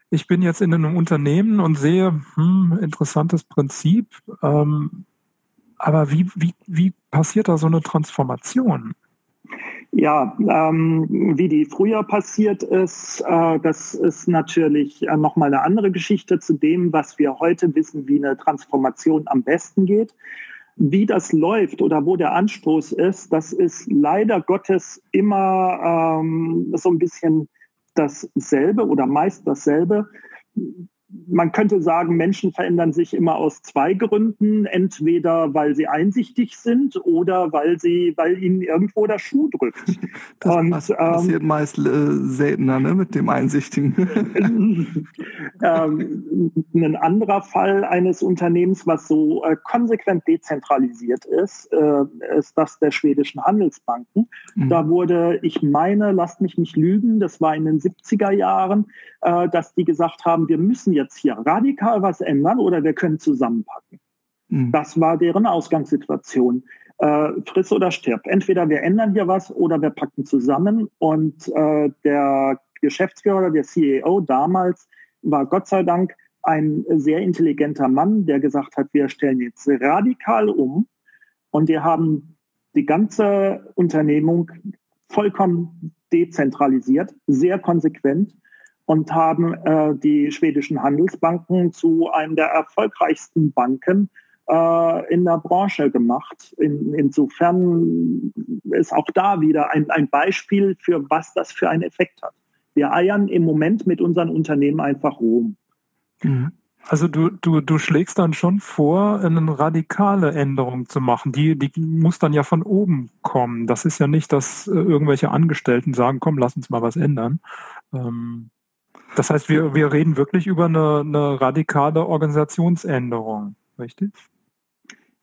ich bin jetzt in einem Unternehmen und sehe, hm, interessantes Prinzip. Ähm, aber wie, wie, wie passiert da so eine Transformation? Ja, ähm, wie die früher passiert ist, äh, das ist natürlich äh, nochmal eine andere Geschichte zu dem, was wir heute wissen, wie eine Transformation am besten geht. Wie das läuft oder wo der Anstoß ist, das ist leider Gottes immer ähm, so ein bisschen dasselbe oder meist dasselbe man könnte sagen, Menschen verändern sich immer aus zwei Gründen. Entweder weil sie einsichtig sind oder weil sie, weil ihnen irgendwo der Schuh drückt. [laughs] Das Und, passiert ähm, meist äh, seltener ne, mit dem Einsichtigen. [laughs] ähm, ein anderer Fall eines Unternehmens, was so äh, konsequent dezentralisiert ist, äh, ist das der schwedischen Handelsbanken. Mhm. Da wurde, ich meine, lasst mich nicht lügen, das war in den 70er Jahren, äh, dass die gesagt haben, wir müssen jetzt hier radikal was ändern oder wir können zusammenpacken. Mhm. Das war deren Ausgangssituation. Äh, friss oder stirb. Entweder wir ändern hier was oder wir packen zusammen. Und äh, der Geschäftsführer, der CEO damals, war Gott sei Dank ein sehr intelligenter Mann, der gesagt hat, wir stellen jetzt radikal um und wir haben die ganze Unternehmung vollkommen dezentralisiert, sehr konsequent und haben äh, die schwedischen Handelsbanken zu einem der erfolgreichsten Banken äh, in der Branche gemacht. In, insofern ist auch da wieder ein, ein Beispiel für was das für einen Effekt hat. Wir eiern im Moment mit unseren Unternehmen einfach rum. Mhm. Also du, du, du schlägst dann schon vor, eine radikale Änderung zu machen. Die, die muss dann ja von oben kommen. Das ist ja nicht, dass äh, irgendwelche Angestellten sagen, komm, lass uns mal was ändern. Ähm, das heißt, wir, wir reden wirklich über eine, eine radikale Organisationsänderung, richtig?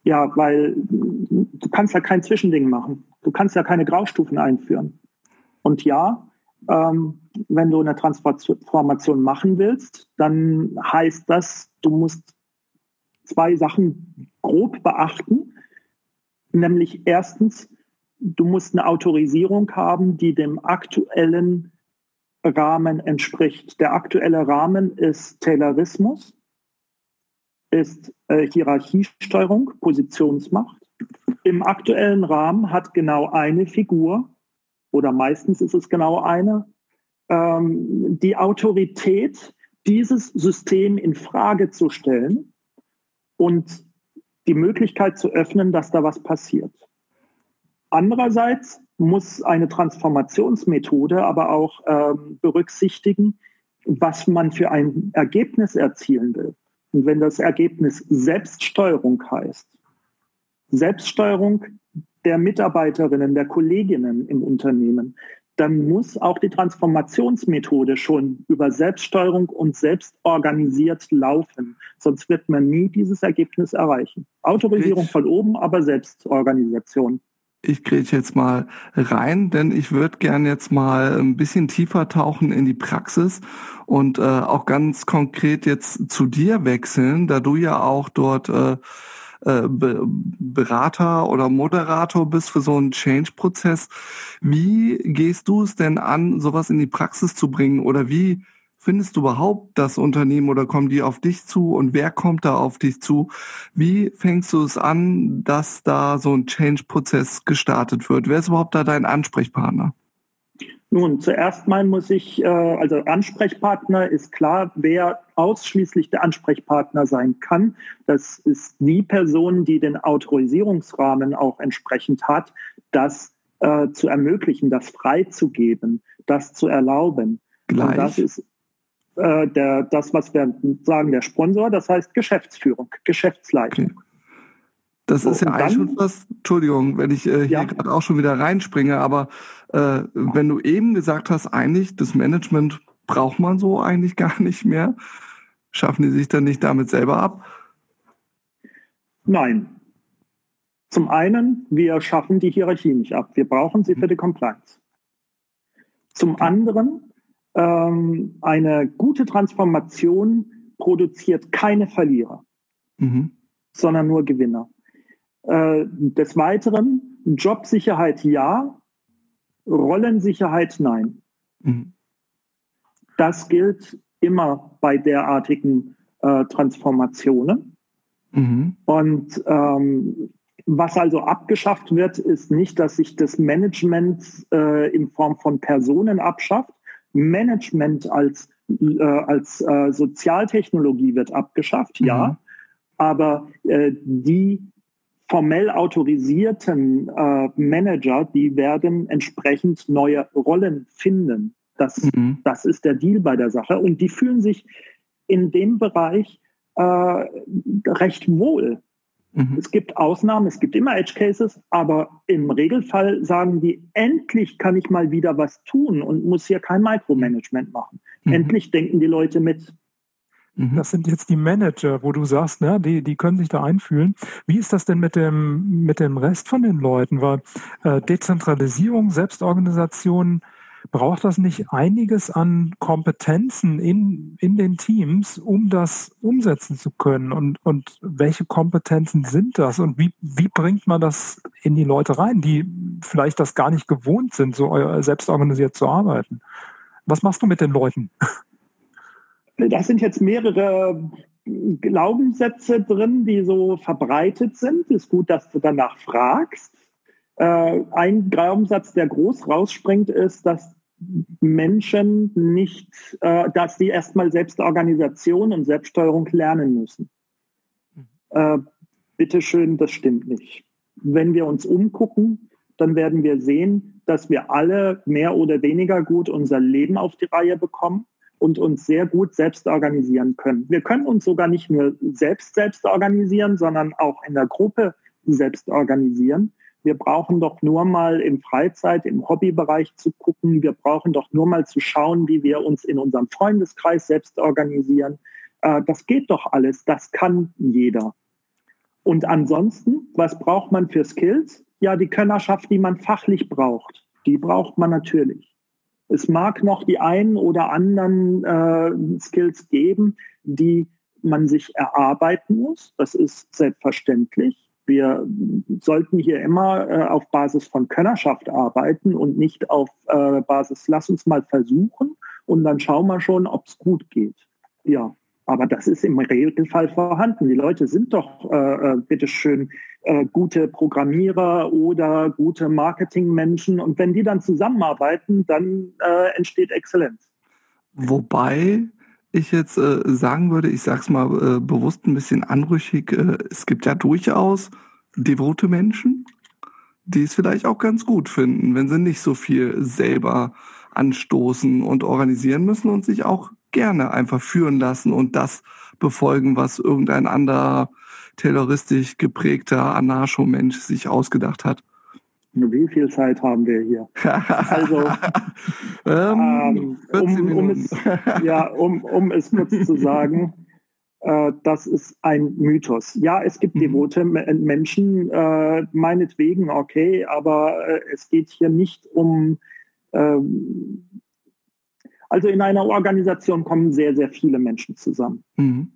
Ja, weil du kannst ja kein Zwischending machen. Du kannst ja keine Graustufen einführen. Und ja, ähm, wenn du eine Transformation machen willst, dann heißt das, du musst zwei Sachen grob beachten. Nämlich erstens, du musst eine Autorisierung haben, die dem aktuellen Rahmen entspricht. Der aktuelle Rahmen ist Taylorismus, ist äh, Hierarchiesteuerung, Positionsmacht. Im aktuellen Rahmen hat genau eine Figur, oder meistens ist es genau eine, ähm, die Autorität, dieses System in Frage zu stellen und die Möglichkeit zu öffnen, dass da was passiert. Andererseits muss eine Transformationsmethode aber auch ähm, berücksichtigen, was man für ein Ergebnis erzielen will. Und wenn das Ergebnis Selbststeuerung heißt, Selbststeuerung der Mitarbeiterinnen, der Kolleginnen im Unternehmen, dann muss auch die Transformationsmethode schon über Selbststeuerung und selbstorganisiert laufen. Sonst wird man nie dieses Ergebnis erreichen. Autorisierung von oben, aber Selbstorganisation. Ich grätsche jetzt mal rein, denn ich würde gern jetzt mal ein bisschen tiefer tauchen in die Praxis und äh, auch ganz konkret jetzt zu dir wechseln, da du ja auch dort äh, äh, Be Berater oder Moderator bist für so einen Change-Prozess. Wie gehst du es denn an, sowas in die Praxis zu bringen oder wie findest du überhaupt das Unternehmen oder kommen die auf dich zu und wer kommt da auf dich zu? Wie fängst du es an, dass da so ein Change-Prozess gestartet wird? Wer ist überhaupt da dein Ansprechpartner? Nun, zuerst mal muss ich, äh, also Ansprechpartner ist klar, wer ausschließlich der Ansprechpartner sein kann. Das ist die Person, die den Autorisierungsrahmen auch entsprechend hat, das äh, zu ermöglichen, das freizugeben, das zu erlauben. Gleich. Und das ist äh, der, das, was wir sagen, der Sponsor, das heißt Geschäftsführung, Geschäftsleitung. Okay. Das so, ist ja eigentlich schon was, Entschuldigung, wenn ich äh, hier ja. gerade auch schon wieder reinspringe, aber äh, wenn du eben gesagt hast, eigentlich, das Management braucht man so eigentlich [laughs] gar nicht mehr, schaffen die sich dann nicht damit selber ab? Nein. Zum einen, wir schaffen die Hierarchie nicht ab. Wir brauchen sie für die Compliance. Zum anderen, ähm, eine gute Transformation produziert keine Verlierer, mhm. sondern nur Gewinner. Äh, des Weiteren, Jobsicherheit ja, Rollensicherheit nein. Mhm. Das gilt immer bei derartigen äh, Transformationen. Mhm. Und ähm, was also abgeschafft wird, ist nicht, dass sich das Management äh, in Form von Personen abschafft. Management als, äh, als äh, Sozialtechnologie wird abgeschafft, mhm. ja. Aber äh, die formell autorisierten äh, Manager, die werden entsprechend neue Rollen finden. Das, mhm. das ist der Deal bei der Sache. Und die fühlen sich in dem Bereich äh, recht wohl. Mhm. Es gibt Ausnahmen, es gibt immer Edge Cases, aber im Regelfall sagen die, endlich kann ich mal wieder was tun und muss hier kein Micromanagement machen. Mhm. Endlich denken die Leute mit. Mhm. Das sind jetzt die Manager, wo du sagst, ne, die, die können sich da einfühlen. Wie ist das denn mit dem, mit dem Rest von den Leuten? Weil äh, Dezentralisierung, Selbstorganisation, braucht das nicht einiges an Kompetenzen in, in den Teams, um das umsetzen zu können? Und, und welche Kompetenzen sind das? Und wie, wie bringt man das in die Leute rein, die vielleicht das gar nicht gewohnt sind, so selbstorganisiert zu arbeiten? Was machst du mit den Leuten? Das sind jetzt mehrere Glaubenssätze drin, die so verbreitet sind. Ist gut, dass du danach fragst. Äh, ein Glaubenssatz, der groß rausspringt, ist, dass Menschen nicht, äh, dass die erstmal Selbstorganisation und Selbststeuerung lernen müssen. Äh, bitteschön, das stimmt nicht. Wenn wir uns umgucken, dann werden wir sehen, dass wir alle mehr oder weniger gut unser Leben auf die Reihe bekommen und uns sehr gut selbst organisieren können. Wir können uns sogar nicht nur selbst selbst organisieren, sondern auch in der Gruppe selbst organisieren. Wir brauchen doch nur mal im Freizeit, im Hobbybereich zu gucken. Wir brauchen doch nur mal zu schauen, wie wir uns in unserem Freundeskreis selbst organisieren. Äh, das geht doch alles. Das kann jeder. Und ansonsten, was braucht man für Skills? Ja, die Könnerschaft, die man fachlich braucht. Die braucht man natürlich. Es mag noch die einen oder anderen äh, Skills geben, die man sich erarbeiten muss. Das ist selbstverständlich. Wir sollten hier immer äh, auf Basis von Könnerschaft arbeiten und nicht auf äh, Basis, lass uns mal versuchen und dann schauen wir schon, ob es gut geht. Ja, aber das ist im Regelfall vorhanden. Die Leute sind doch, äh, äh bitteschön, äh, gute Programmierer oder gute Marketingmenschen. Und wenn die dann zusammenarbeiten, dann äh, entsteht Exzellenz. Wobei ich jetzt äh, sagen würde, ich sage es mal äh, bewusst ein bisschen anrüchig, äh, es gibt ja durchaus devote Menschen, die es vielleicht auch ganz gut finden, wenn sie nicht so viel selber anstoßen und organisieren müssen und sich auch gerne einfach führen lassen und das befolgen, was irgendein anderer terroristisch geprägter Anarcho-Mensch sich ausgedacht hat. Wie viel Zeit haben wir hier? Also, [laughs] ähm, ähm, um, um, es, [laughs] ja, um, um es kurz zu [laughs] sagen, äh, das ist ein Mythos. Ja, es gibt mhm. devote Menschen, äh, meinetwegen, okay, aber äh, es geht hier nicht um, ähm, also in einer Organisation kommen sehr, sehr viele Menschen zusammen. Mhm.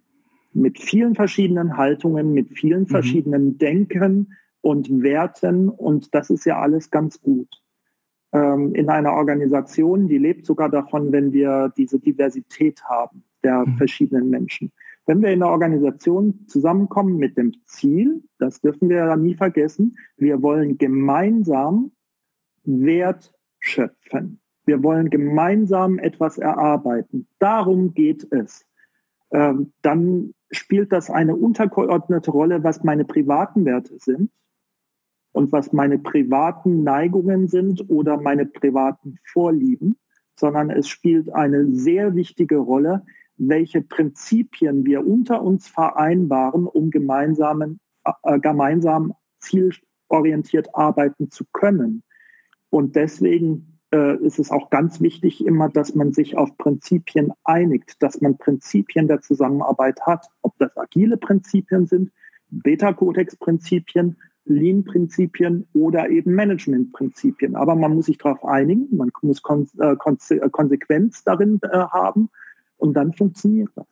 Mit vielen verschiedenen Haltungen, mit vielen mhm. verschiedenen Denken und Werten und das ist ja alles ganz gut. Ähm, in einer Organisation, die lebt sogar davon, wenn wir diese Diversität haben der mhm. verschiedenen Menschen. Wenn wir in der Organisation zusammenkommen mit dem Ziel, das dürfen wir ja nie vergessen, wir wollen gemeinsam Wert schöpfen. Wir wollen gemeinsam etwas erarbeiten. Darum geht es. Ähm, dann spielt das eine untergeordnete Rolle, was meine privaten Werte sind und was meine privaten Neigungen sind oder meine privaten Vorlieben, sondern es spielt eine sehr wichtige Rolle, welche Prinzipien wir unter uns vereinbaren, um gemeinsamen, äh, gemeinsam zielorientiert arbeiten zu können. Und deswegen äh, ist es auch ganz wichtig immer, dass man sich auf Prinzipien einigt, dass man Prinzipien der Zusammenarbeit hat, ob das agile Prinzipien sind, Beta-Kodex-Prinzipien, Lean-Prinzipien oder eben Management-Prinzipien. Aber man muss sich darauf einigen, man muss Kon äh, Konsequenz darin äh, haben und dann funktioniert das.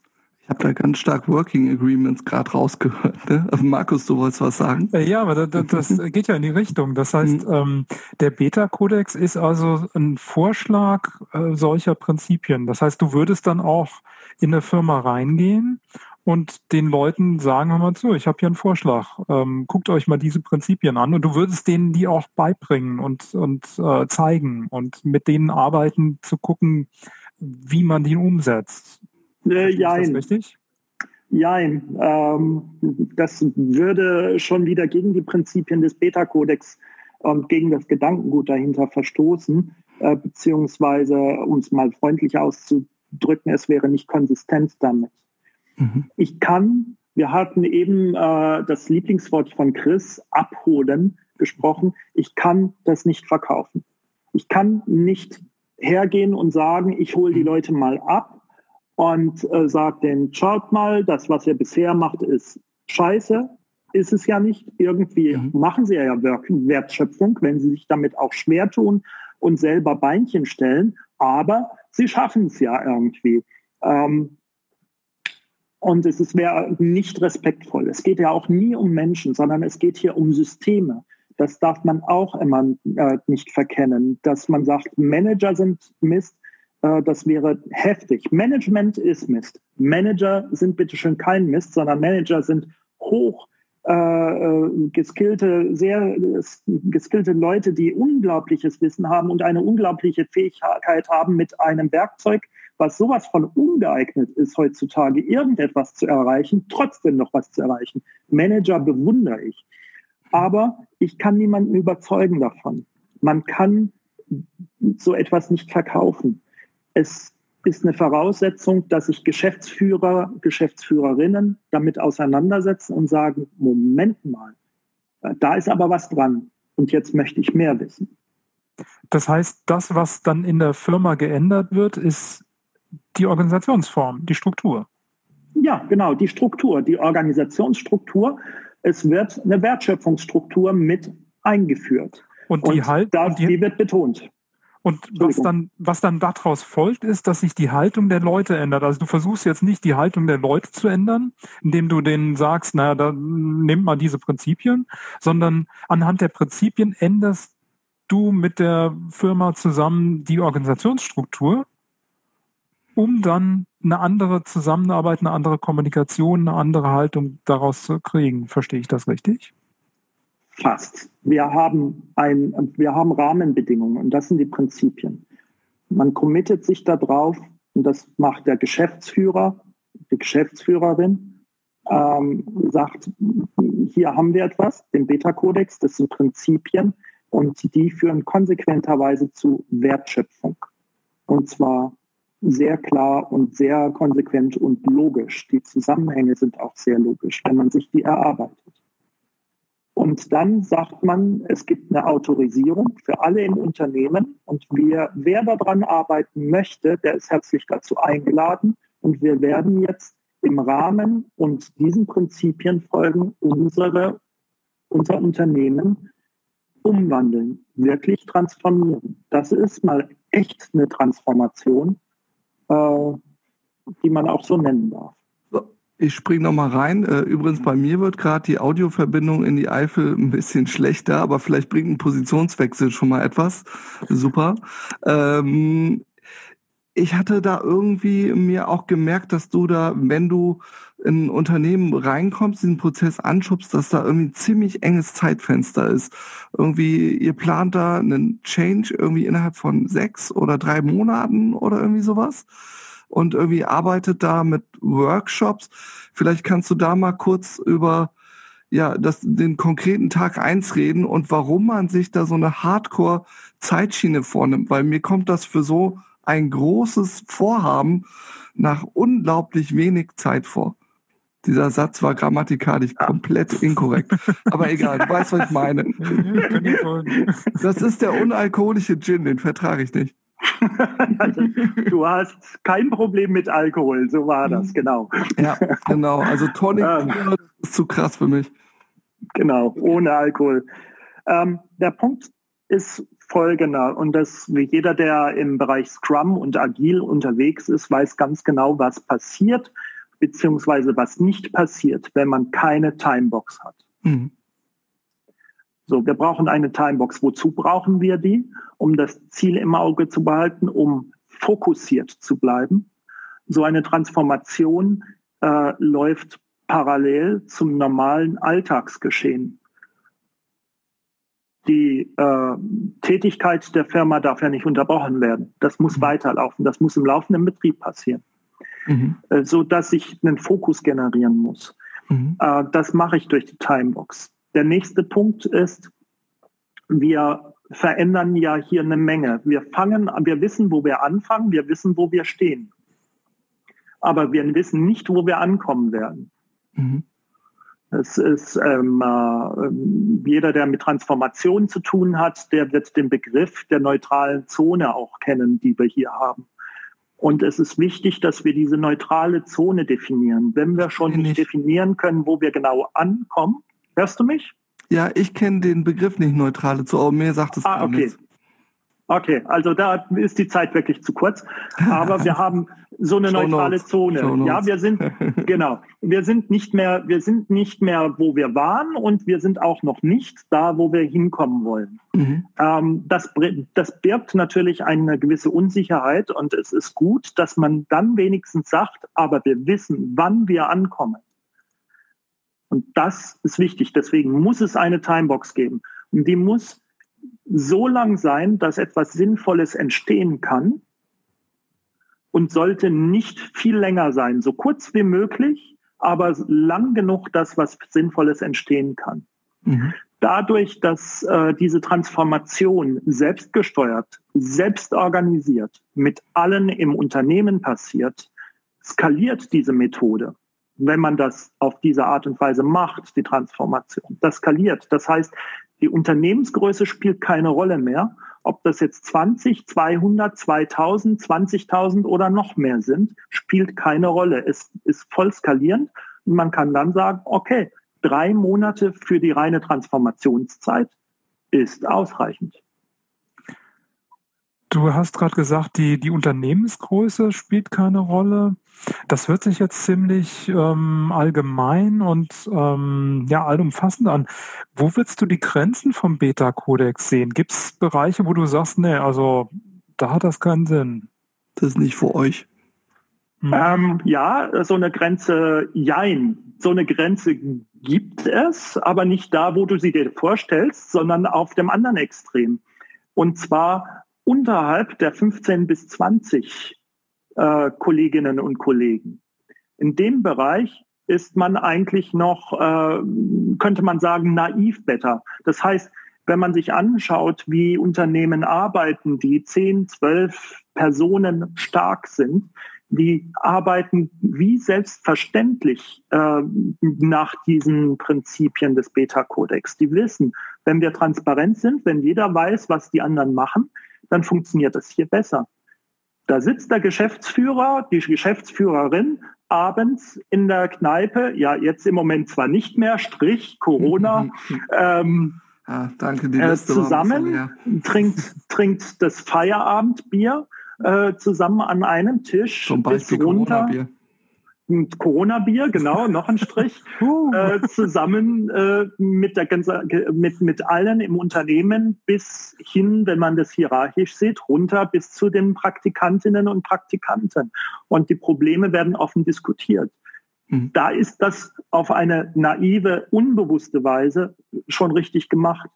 Ich habe da ganz stark Working Agreements gerade rausgehört. Ne? Also Markus, du wolltest was sagen? Äh, ja, aber das, das [laughs] geht ja in die Richtung. Das heißt, mhm. ähm, der Beta-Kodex ist also ein Vorschlag äh, solcher Prinzipien. Das heißt, du würdest dann auch in eine Firma reingehen und den Leuten sagen, hör mal zu, ich habe hier einen Vorschlag. Ähm, guckt euch mal diese Prinzipien an und du würdest denen die auch beibringen und, und äh, zeigen und mit denen arbeiten, zu gucken, wie man die umsetzt. Äh, ja, ist das richtig? Jein. Ähm, das würde schon wieder gegen die Prinzipien des Beta-Kodex und gegen das Gedankengut dahinter verstoßen, äh, beziehungsweise, um es mal freundlich auszudrücken, es wäre nicht konsistent damit. Mhm. Ich kann, wir hatten eben äh, das Lieblingswort von Chris, abholen, gesprochen. Ich kann das nicht verkaufen. Ich kann nicht hergehen und sagen, ich hole die mhm. Leute mal ab und äh, sage denen, schaut mal, das, was ihr bisher macht, ist scheiße. Ist es ja nicht. Irgendwie mhm. machen sie ja Wertschöpfung, wenn sie sich damit auch schwer tun und selber Beinchen stellen. Aber sie schaffen es ja irgendwie. Ähm, und es wäre nicht respektvoll. Es geht ja auch nie um Menschen, sondern es geht hier um Systeme. Das darf man auch immer äh, nicht verkennen, dass man sagt, Manager sind Mist. Äh, das wäre heftig. Management ist Mist. Manager sind bitteschön kein Mist, sondern Manager sind hoch äh, äh geskillte, sehr geskillte Leute, die unglaubliches Wissen haben und eine unglaubliche Fähigkeit haben, mit einem Werkzeug, was sowas von ungeeignet ist heutzutage, irgendetwas zu erreichen, trotzdem noch was zu erreichen. Manager bewundere ich. Aber ich kann niemanden überzeugen davon. Man kann so etwas nicht verkaufen. Es ist eine Voraussetzung, dass sich Geschäftsführer, Geschäftsführerinnen damit auseinandersetzen und sagen, Moment mal, da ist aber was dran und jetzt möchte ich mehr wissen. Das heißt, das, was dann in der Firma geändert wird, ist die Organisationsform, die Struktur. Ja, genau, die Struktur, die Organisationsstruktur es wird eine Wertschöpfungsstruktur mit eingeführt. Und die, und halt, das, und die, die wird betont. Und was dann, was dann daraus folgt, ist, dass sich die Haltung der Leute ändert. Also du versuchst jetzt nicht die Haltung der Leute zu ändern, indem du denen sagst, naja, dann nimm mal diese Prinzipien, sondern anhand der Prinzipien änderst du mit der Firma zusammen die Organisationsstruktur, um dann eine andere Zusammenarbeit, eine andere Kommunikation, eine andere Haltung daraus zu kriegen. Verstehe ich das richtig? Fast. Wir haben, ein, wir haben Rahmenbedingungen und das sind die Prinzipien. Man committet sich darauf und das macht der Geschäftsführer, die Geschäftsführerin, ähm, sagt, hier haben wir etwas, den Beta-Kodex, das sind Prinzipien und die führen konsequenterweise zu Wertschöpfung. Und zwar sehr klar und sehr konsequent und logisch. Die Zusammenhänge sind auch sehr logisch, wenn man sich die erarbeitet. Und dann sagt man, es gibt eine Autorisierung für alle im Unternehmen und wir, wer daran arbeiten möchte, der ist herzlich dazu eingeladen und wir werden jetzt im Rahmen und diesen Prinzipien folgen unsere, unser Unternehmen umwandeln, wirklich transformieren. Das ist mal echt eine Transformation, die man auch so nennen darf. Ich springe nochmal rein. Äh, übrigens, bei mir wird gerade die Audioverbindung in die Eifel ein bisschen [laughs] schlechter, aber vielleicht bringt ein Positionswechsel schon mal etwas. Super. Ähm, ich hatte da irgendwie mir auch gemerkt, dass du da, wenn du in ein Unternehmen reinkommst, diesen Prozess anschubst, dass da irgendwie ein ziemlich enges Zeitfenster ist. Irgendwie, ihr plant da einen Change irgendwie innerhalb von sechs oder drei Monaten oder irgendwie sowas und irgendwie arbeitet da mit Workshops. Vielleicht kannst du da mal kurz über ja, das, den konkreten Tag eins reden und warum man sich da so eine Hardcore-Zeitschiene vornimmt, weil mir kommt das für so ein großes Vorhaben nach unglaublich wenig Zeit vor. Dieser Satz war grammatikalisch komplett inkorrekt. Aber egal, du weißt, was ich meine. [laughs] Das ist der unalkoholische Gin, den vertrage ich nicht. Also, [laughs] du hast kein Problem mit Alkohol, so war das, genau. Ja, genau. Also Tonic ähm, ist zu krass für mich. Genau, ohne Alkohol. Ähm, der Punkt ist folgender und das wie jeder, der im Bereich Scrum und Agil unterwegs ist, weiß ganz genau, was passiert beziehungsweise was nicht passiert, wenn man keine Timebox hat. Mhm. So, wir brauchen eine Timebox. Wozu brauchen wir die? Um das Ziel im Auge zu behalten, um fokussiert zu bleiben. So eine Transformation äh, läuft parallel zum normalen Alltagsgeschehen die äh, Tätigkeit der Firma darf ja nicht unterbrochen werden. Das muss mhm. weiterlaufen. Das muss im laufenden Betrieb passieren, mhm. äh, so dass ich einen Fokus generieren muss. Mhm. Äh, das mache ich durch die Timebox. Der nächste Punkt ist, wir verändern ja hier eine Menge. Wir fangen, wir wissen, wo wir anfangen, wir wissen, wo wir stehen. Aber wir wissen nicht, wo wir ankommen werden. Mhm. Es ist ähm, äh, jeder, der mit Transformation zu tun hat, der wird den Begriff der neutralen Zone auch kennen, die wir hier haben. Und es ist wichtig, dass wir diese neutrale Zone definieren. Wenn wir schon nicht definieren können, wo wir genau ankommen, hörst du mich? Ja, ich kenne den Begriff nicht neutrale Zone, mir sagt es ah, okay. Nichts. Okay, also da ist die Zeit wirklich zu kurz. Aber wir [laughs] haben so eine neutrale Zone. Ja, wir sind, [laughs] genau. Wir sind nicht mehr, wir sind nicht mehr, wo wir waren und wir sind auch noch nicht da, wo wir hinkommen wollen. Mhm. Ähm, das, das birgt natürlich eine gewisse Unsicherheit und es ist gut, dass man dann wenigstens sagt, aber wir wissen, wann wir ankommen. Und das ist wichtig. Deswegen muss es eine Timebox geben. Und die muss so lang sein, dass etwas Sinnvolles entstehen kann und sollte nicht viel länger sein, so kurz wie möglich, aber lang genug, dass was Sinnvolles entstehen kann. Mhm. Dadurch, dass äh, diese Transformation selbstgesteuert, selbst organisiert, mit allen im Unternehmen passiert, skaliert diese Methode wenn man das auf diese Art und Weise macht, die Transformation. Das skaliert. Das heißt, die Unternehmensgröße spielt keine Rolle mehr. Ob das jetzt 20, 200, 2000, 20.000 oder noch mehr sind, spielt keine Rolle. Es ist voll skalierend und man kann dann sagen, okay, drei Monate für die reine Transformationszeit ist ausreichend. Du hast gerade gesagt, die, die Unternehmensgröße spielt keine Rolle. Das hört sich jetzt ziemlich ähm, allgemein und ähm, ja, allumfassend an. Wo willst du die Grenzen vom Beta-Kodex sehen? Gibt es Bereiche, wo du sagst, nee, also da hat das keinen Sinn? Das ist nicht für euch. Hm. Ähm, ja, so eine Grenze, jein. So eine Grenze gibt es, aber nicht da, wo du sie dir vorstellst, sondern auf dem anderen Extrem. Und zwar unterhalb der 15 bis 20 äh, Kolleginnen und Kollegen. In dem Bereich ist man eigentlich noch, äh, könnte man sagen, naiv better. Das heißt, wenn man sich anschaut, wie Unternehmen arbeiten, die 10, 12 Personen stark sind, die arbeiten wie selbstverständlich äh, nach diesen Prinzipien des Beta-Kodex. Die wissen, wenn wir transparent sind, wenn jeder weiß, was die anderen machen, dann funktioniert das hier besser. Da sitzt der Geschäftsführer, die Geschäftsführerin abends in der Kneipe, ja jetzt im Moment zwar nicht mehr, Strich, Corona, [laughs] ähm, ah, danke, die äh, zusammen, trinkt, trinkt das Feierabendbier äh, zusammen an einem Tisch Zum Beispiel bis runter. Corona-Bier, genau, noch ein Strich, [laughs] äh, zusammen äh, mit, der mit, mit allen im Unternehmen bis hin, wenn man das hierarchisch sieht, runter bis zu den Praktikantinnen und Praktikanten. Und die Probleme werden offen diskutiert. Mhm. Da ist das auf eine naive, unbewusste Weise schon richtig gemacht.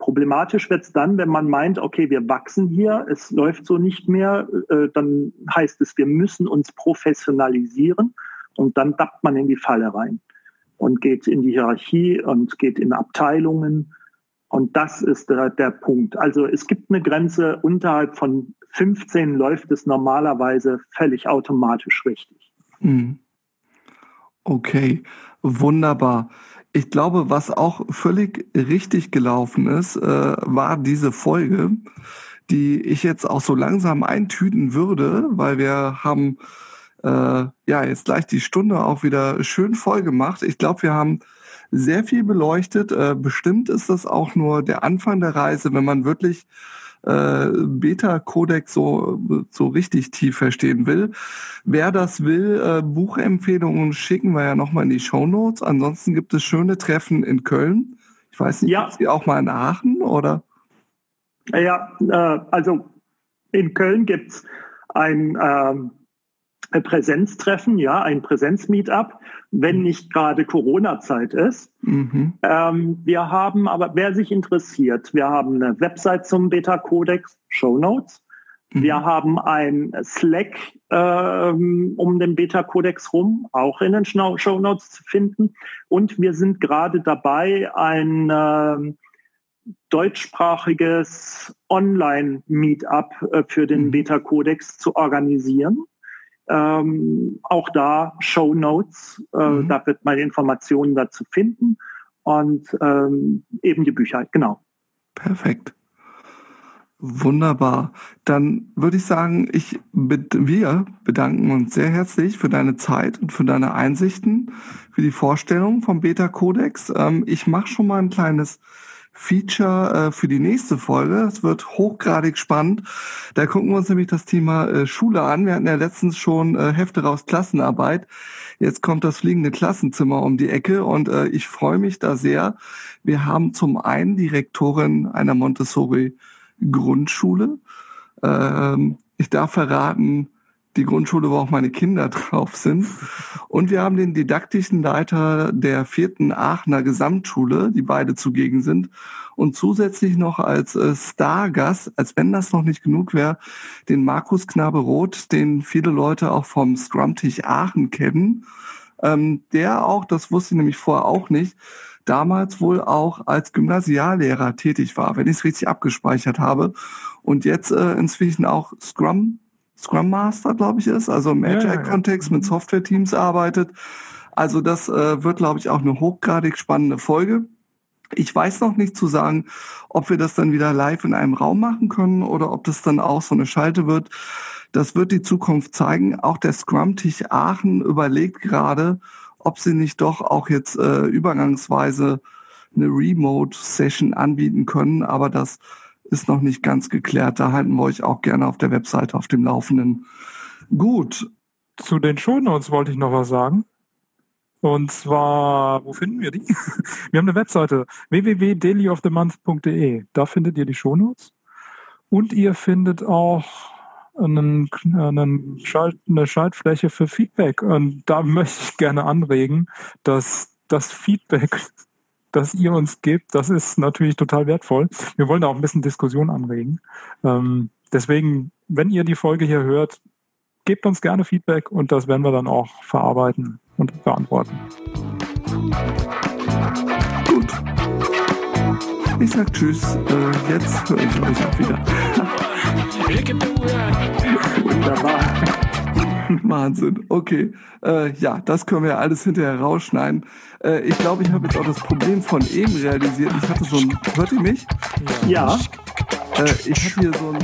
Problematisch wird es dann, wenn man meint, okay, wir wachsen hier, es läuft so nicht mehr, äh, dann heißt es, wir müssen uns professionalisieren und dann tappt man in die Falle rein und geht in die Hierarchie und geht in Abteilungen. Und das ist der, der Punkt. Also es gibt eine Grenze, unterhalb von 15 läuft es normalerweise völlig automatisch richtig. Mhm. Okay, wunderbar. Ich glaube, was auch völlig richtig gelaufen ist, äh, war diese Folge, die ich jetzt auch so langsam eintüten würde, weil wir haben äh, ja jetzt gleich die Stunde auch wieder schön voll gemacht. Ich glaube, wir haben sehr viel beleuchtet. Äh, bestimmt ist das auch nur der Anfang der Reise, wenn man wirklich äh, Beta-Codex so, so richtig tief verstehen will. Wer das will, äh, Buchempfehlungen schicken wir ja nochmal in die Show Notes. Ansonsten gibt es schöne Treffen in Köln. Ich weiß nicht, ja. Sie auch mal in Aachen oder? Ja, äh, also in Köln gibt's ein ähm, Präsenztreffen, ja, ein Präsenzmeetup, wenn mhm. nicht gerade Corona-Zeit ist. Mhm. Ähm, wir haben aber, wer sich interessiert, wir haben eine Website zum Beta-Codex, Show Notes. Mhm. Wir haben ein Slack ähm, um den Beta-Codex rum, auch in den Show Notes zu finden. Und wir sind gerade dabei, ein äh, deutschsprachiges Online-Meetup äh, für den mhm. Beta-Codex zu organisieren. Ähm, auch da Show Notes, äh, mhm. da wird man Informationen dazu finden und ähm, eben die Bücher, genau. Perfekt. Wunderbar. Dann würde ich sagen, ich, wir bedanken uns sehr herzlich für deine Zeit und für deine Einsichten, für die Vorstellung vom Beta-Kodex. Ähm, ich mache schon mal ein kleines Feature äh, für die nächste Folge. Es wird hochgradig spannend. Da gucken wir uns nämlich das Thema äh, Schule an. Wir hatten ja letztens schon äh, Hefte raus Klassenarbeit. Jetzt kommt das fliegende Klassenzimmer um die Ecke und äh, ich freue mich da sehr. Wir haben zum einen Direktorin einer Montessori Grundschule. Ähm, ich darf verraten, die Grundschule, wo auch meine Kinder [laughs] drauf sind. Und wir haben den didaktischen Leiter der vierten Aachener Gesamtschule, die beide zugegen sind. Und zusätzlich noch als äh, Stargast, als wenn das noch nicht genug wäre, den Markus Knabe Roth, den viele Leute auch vom Scrum-Tisch Aachen kennen. Ähm, der auch, das wusste ich nämlich vorher auch nicht, damals wohl auch als Gymnasiallehrer tätig war, wenn ich es richtig abgespeichert habe. Und jetzt äh, inzwischen auch Scrum Scrum Master, glaube ich, ist, also im Agile-Kontext mit Software-Teams arbeitet. Also das äh, wird, glaube ich, auch eine hochgradig spannende Folge. Ich weiß noch nicht zu sagen, ob wir das dann wieder live in einem Raum machen können oder ob das dann auch so eine Schalte wird. Das wird die Zukunft zeigen. Auch der Scrum-Tisch Aachen überlegt gerade, ob sie nicht doch auch jetzt äh, übergangsweise eine Remote-Session anbieten können. Aber das ist noch nicht ganz geklärt. Da halten wir euch auch gerne auf der Webseite auf dem Laufenden. Gut. Zu den Shownotes wollte ich noch was sagen. Und zwar, wo finden wir die? [laughs] Wir haben eine Webseite www.dailyofthemonth.de. Da findet ihr die Shownotes. Und ihr findet auch einen, einen Schalt, eine Schaltfläche für Feedback. Und da [laughs] möchte ich gerne anregen, dass das Feedback das ihr uns gebt, das ist natürlich total wertvoll. Wir wollen da auch ein bisschen Diskussion anregen. Ähm, deswegen, wenn ihr die Folge hier hört, gebt uns gerne Feedback und das werden wir dann auch verarbeiten und beantworten. Gut. Ich sag Tschüss. Äh, jetzt höre ich euch auch wieder. [laughs] Wunderbar. Wahnsinn. Okay. Äh, ja, das können wir alles hinterher rausschneiden. Äh, ich glaube, ich habe jetzt auch das Problem von eben realisiert. Ich hatte so ein. Hört ihr mich? Ja. Äh, ich habe hier so ein.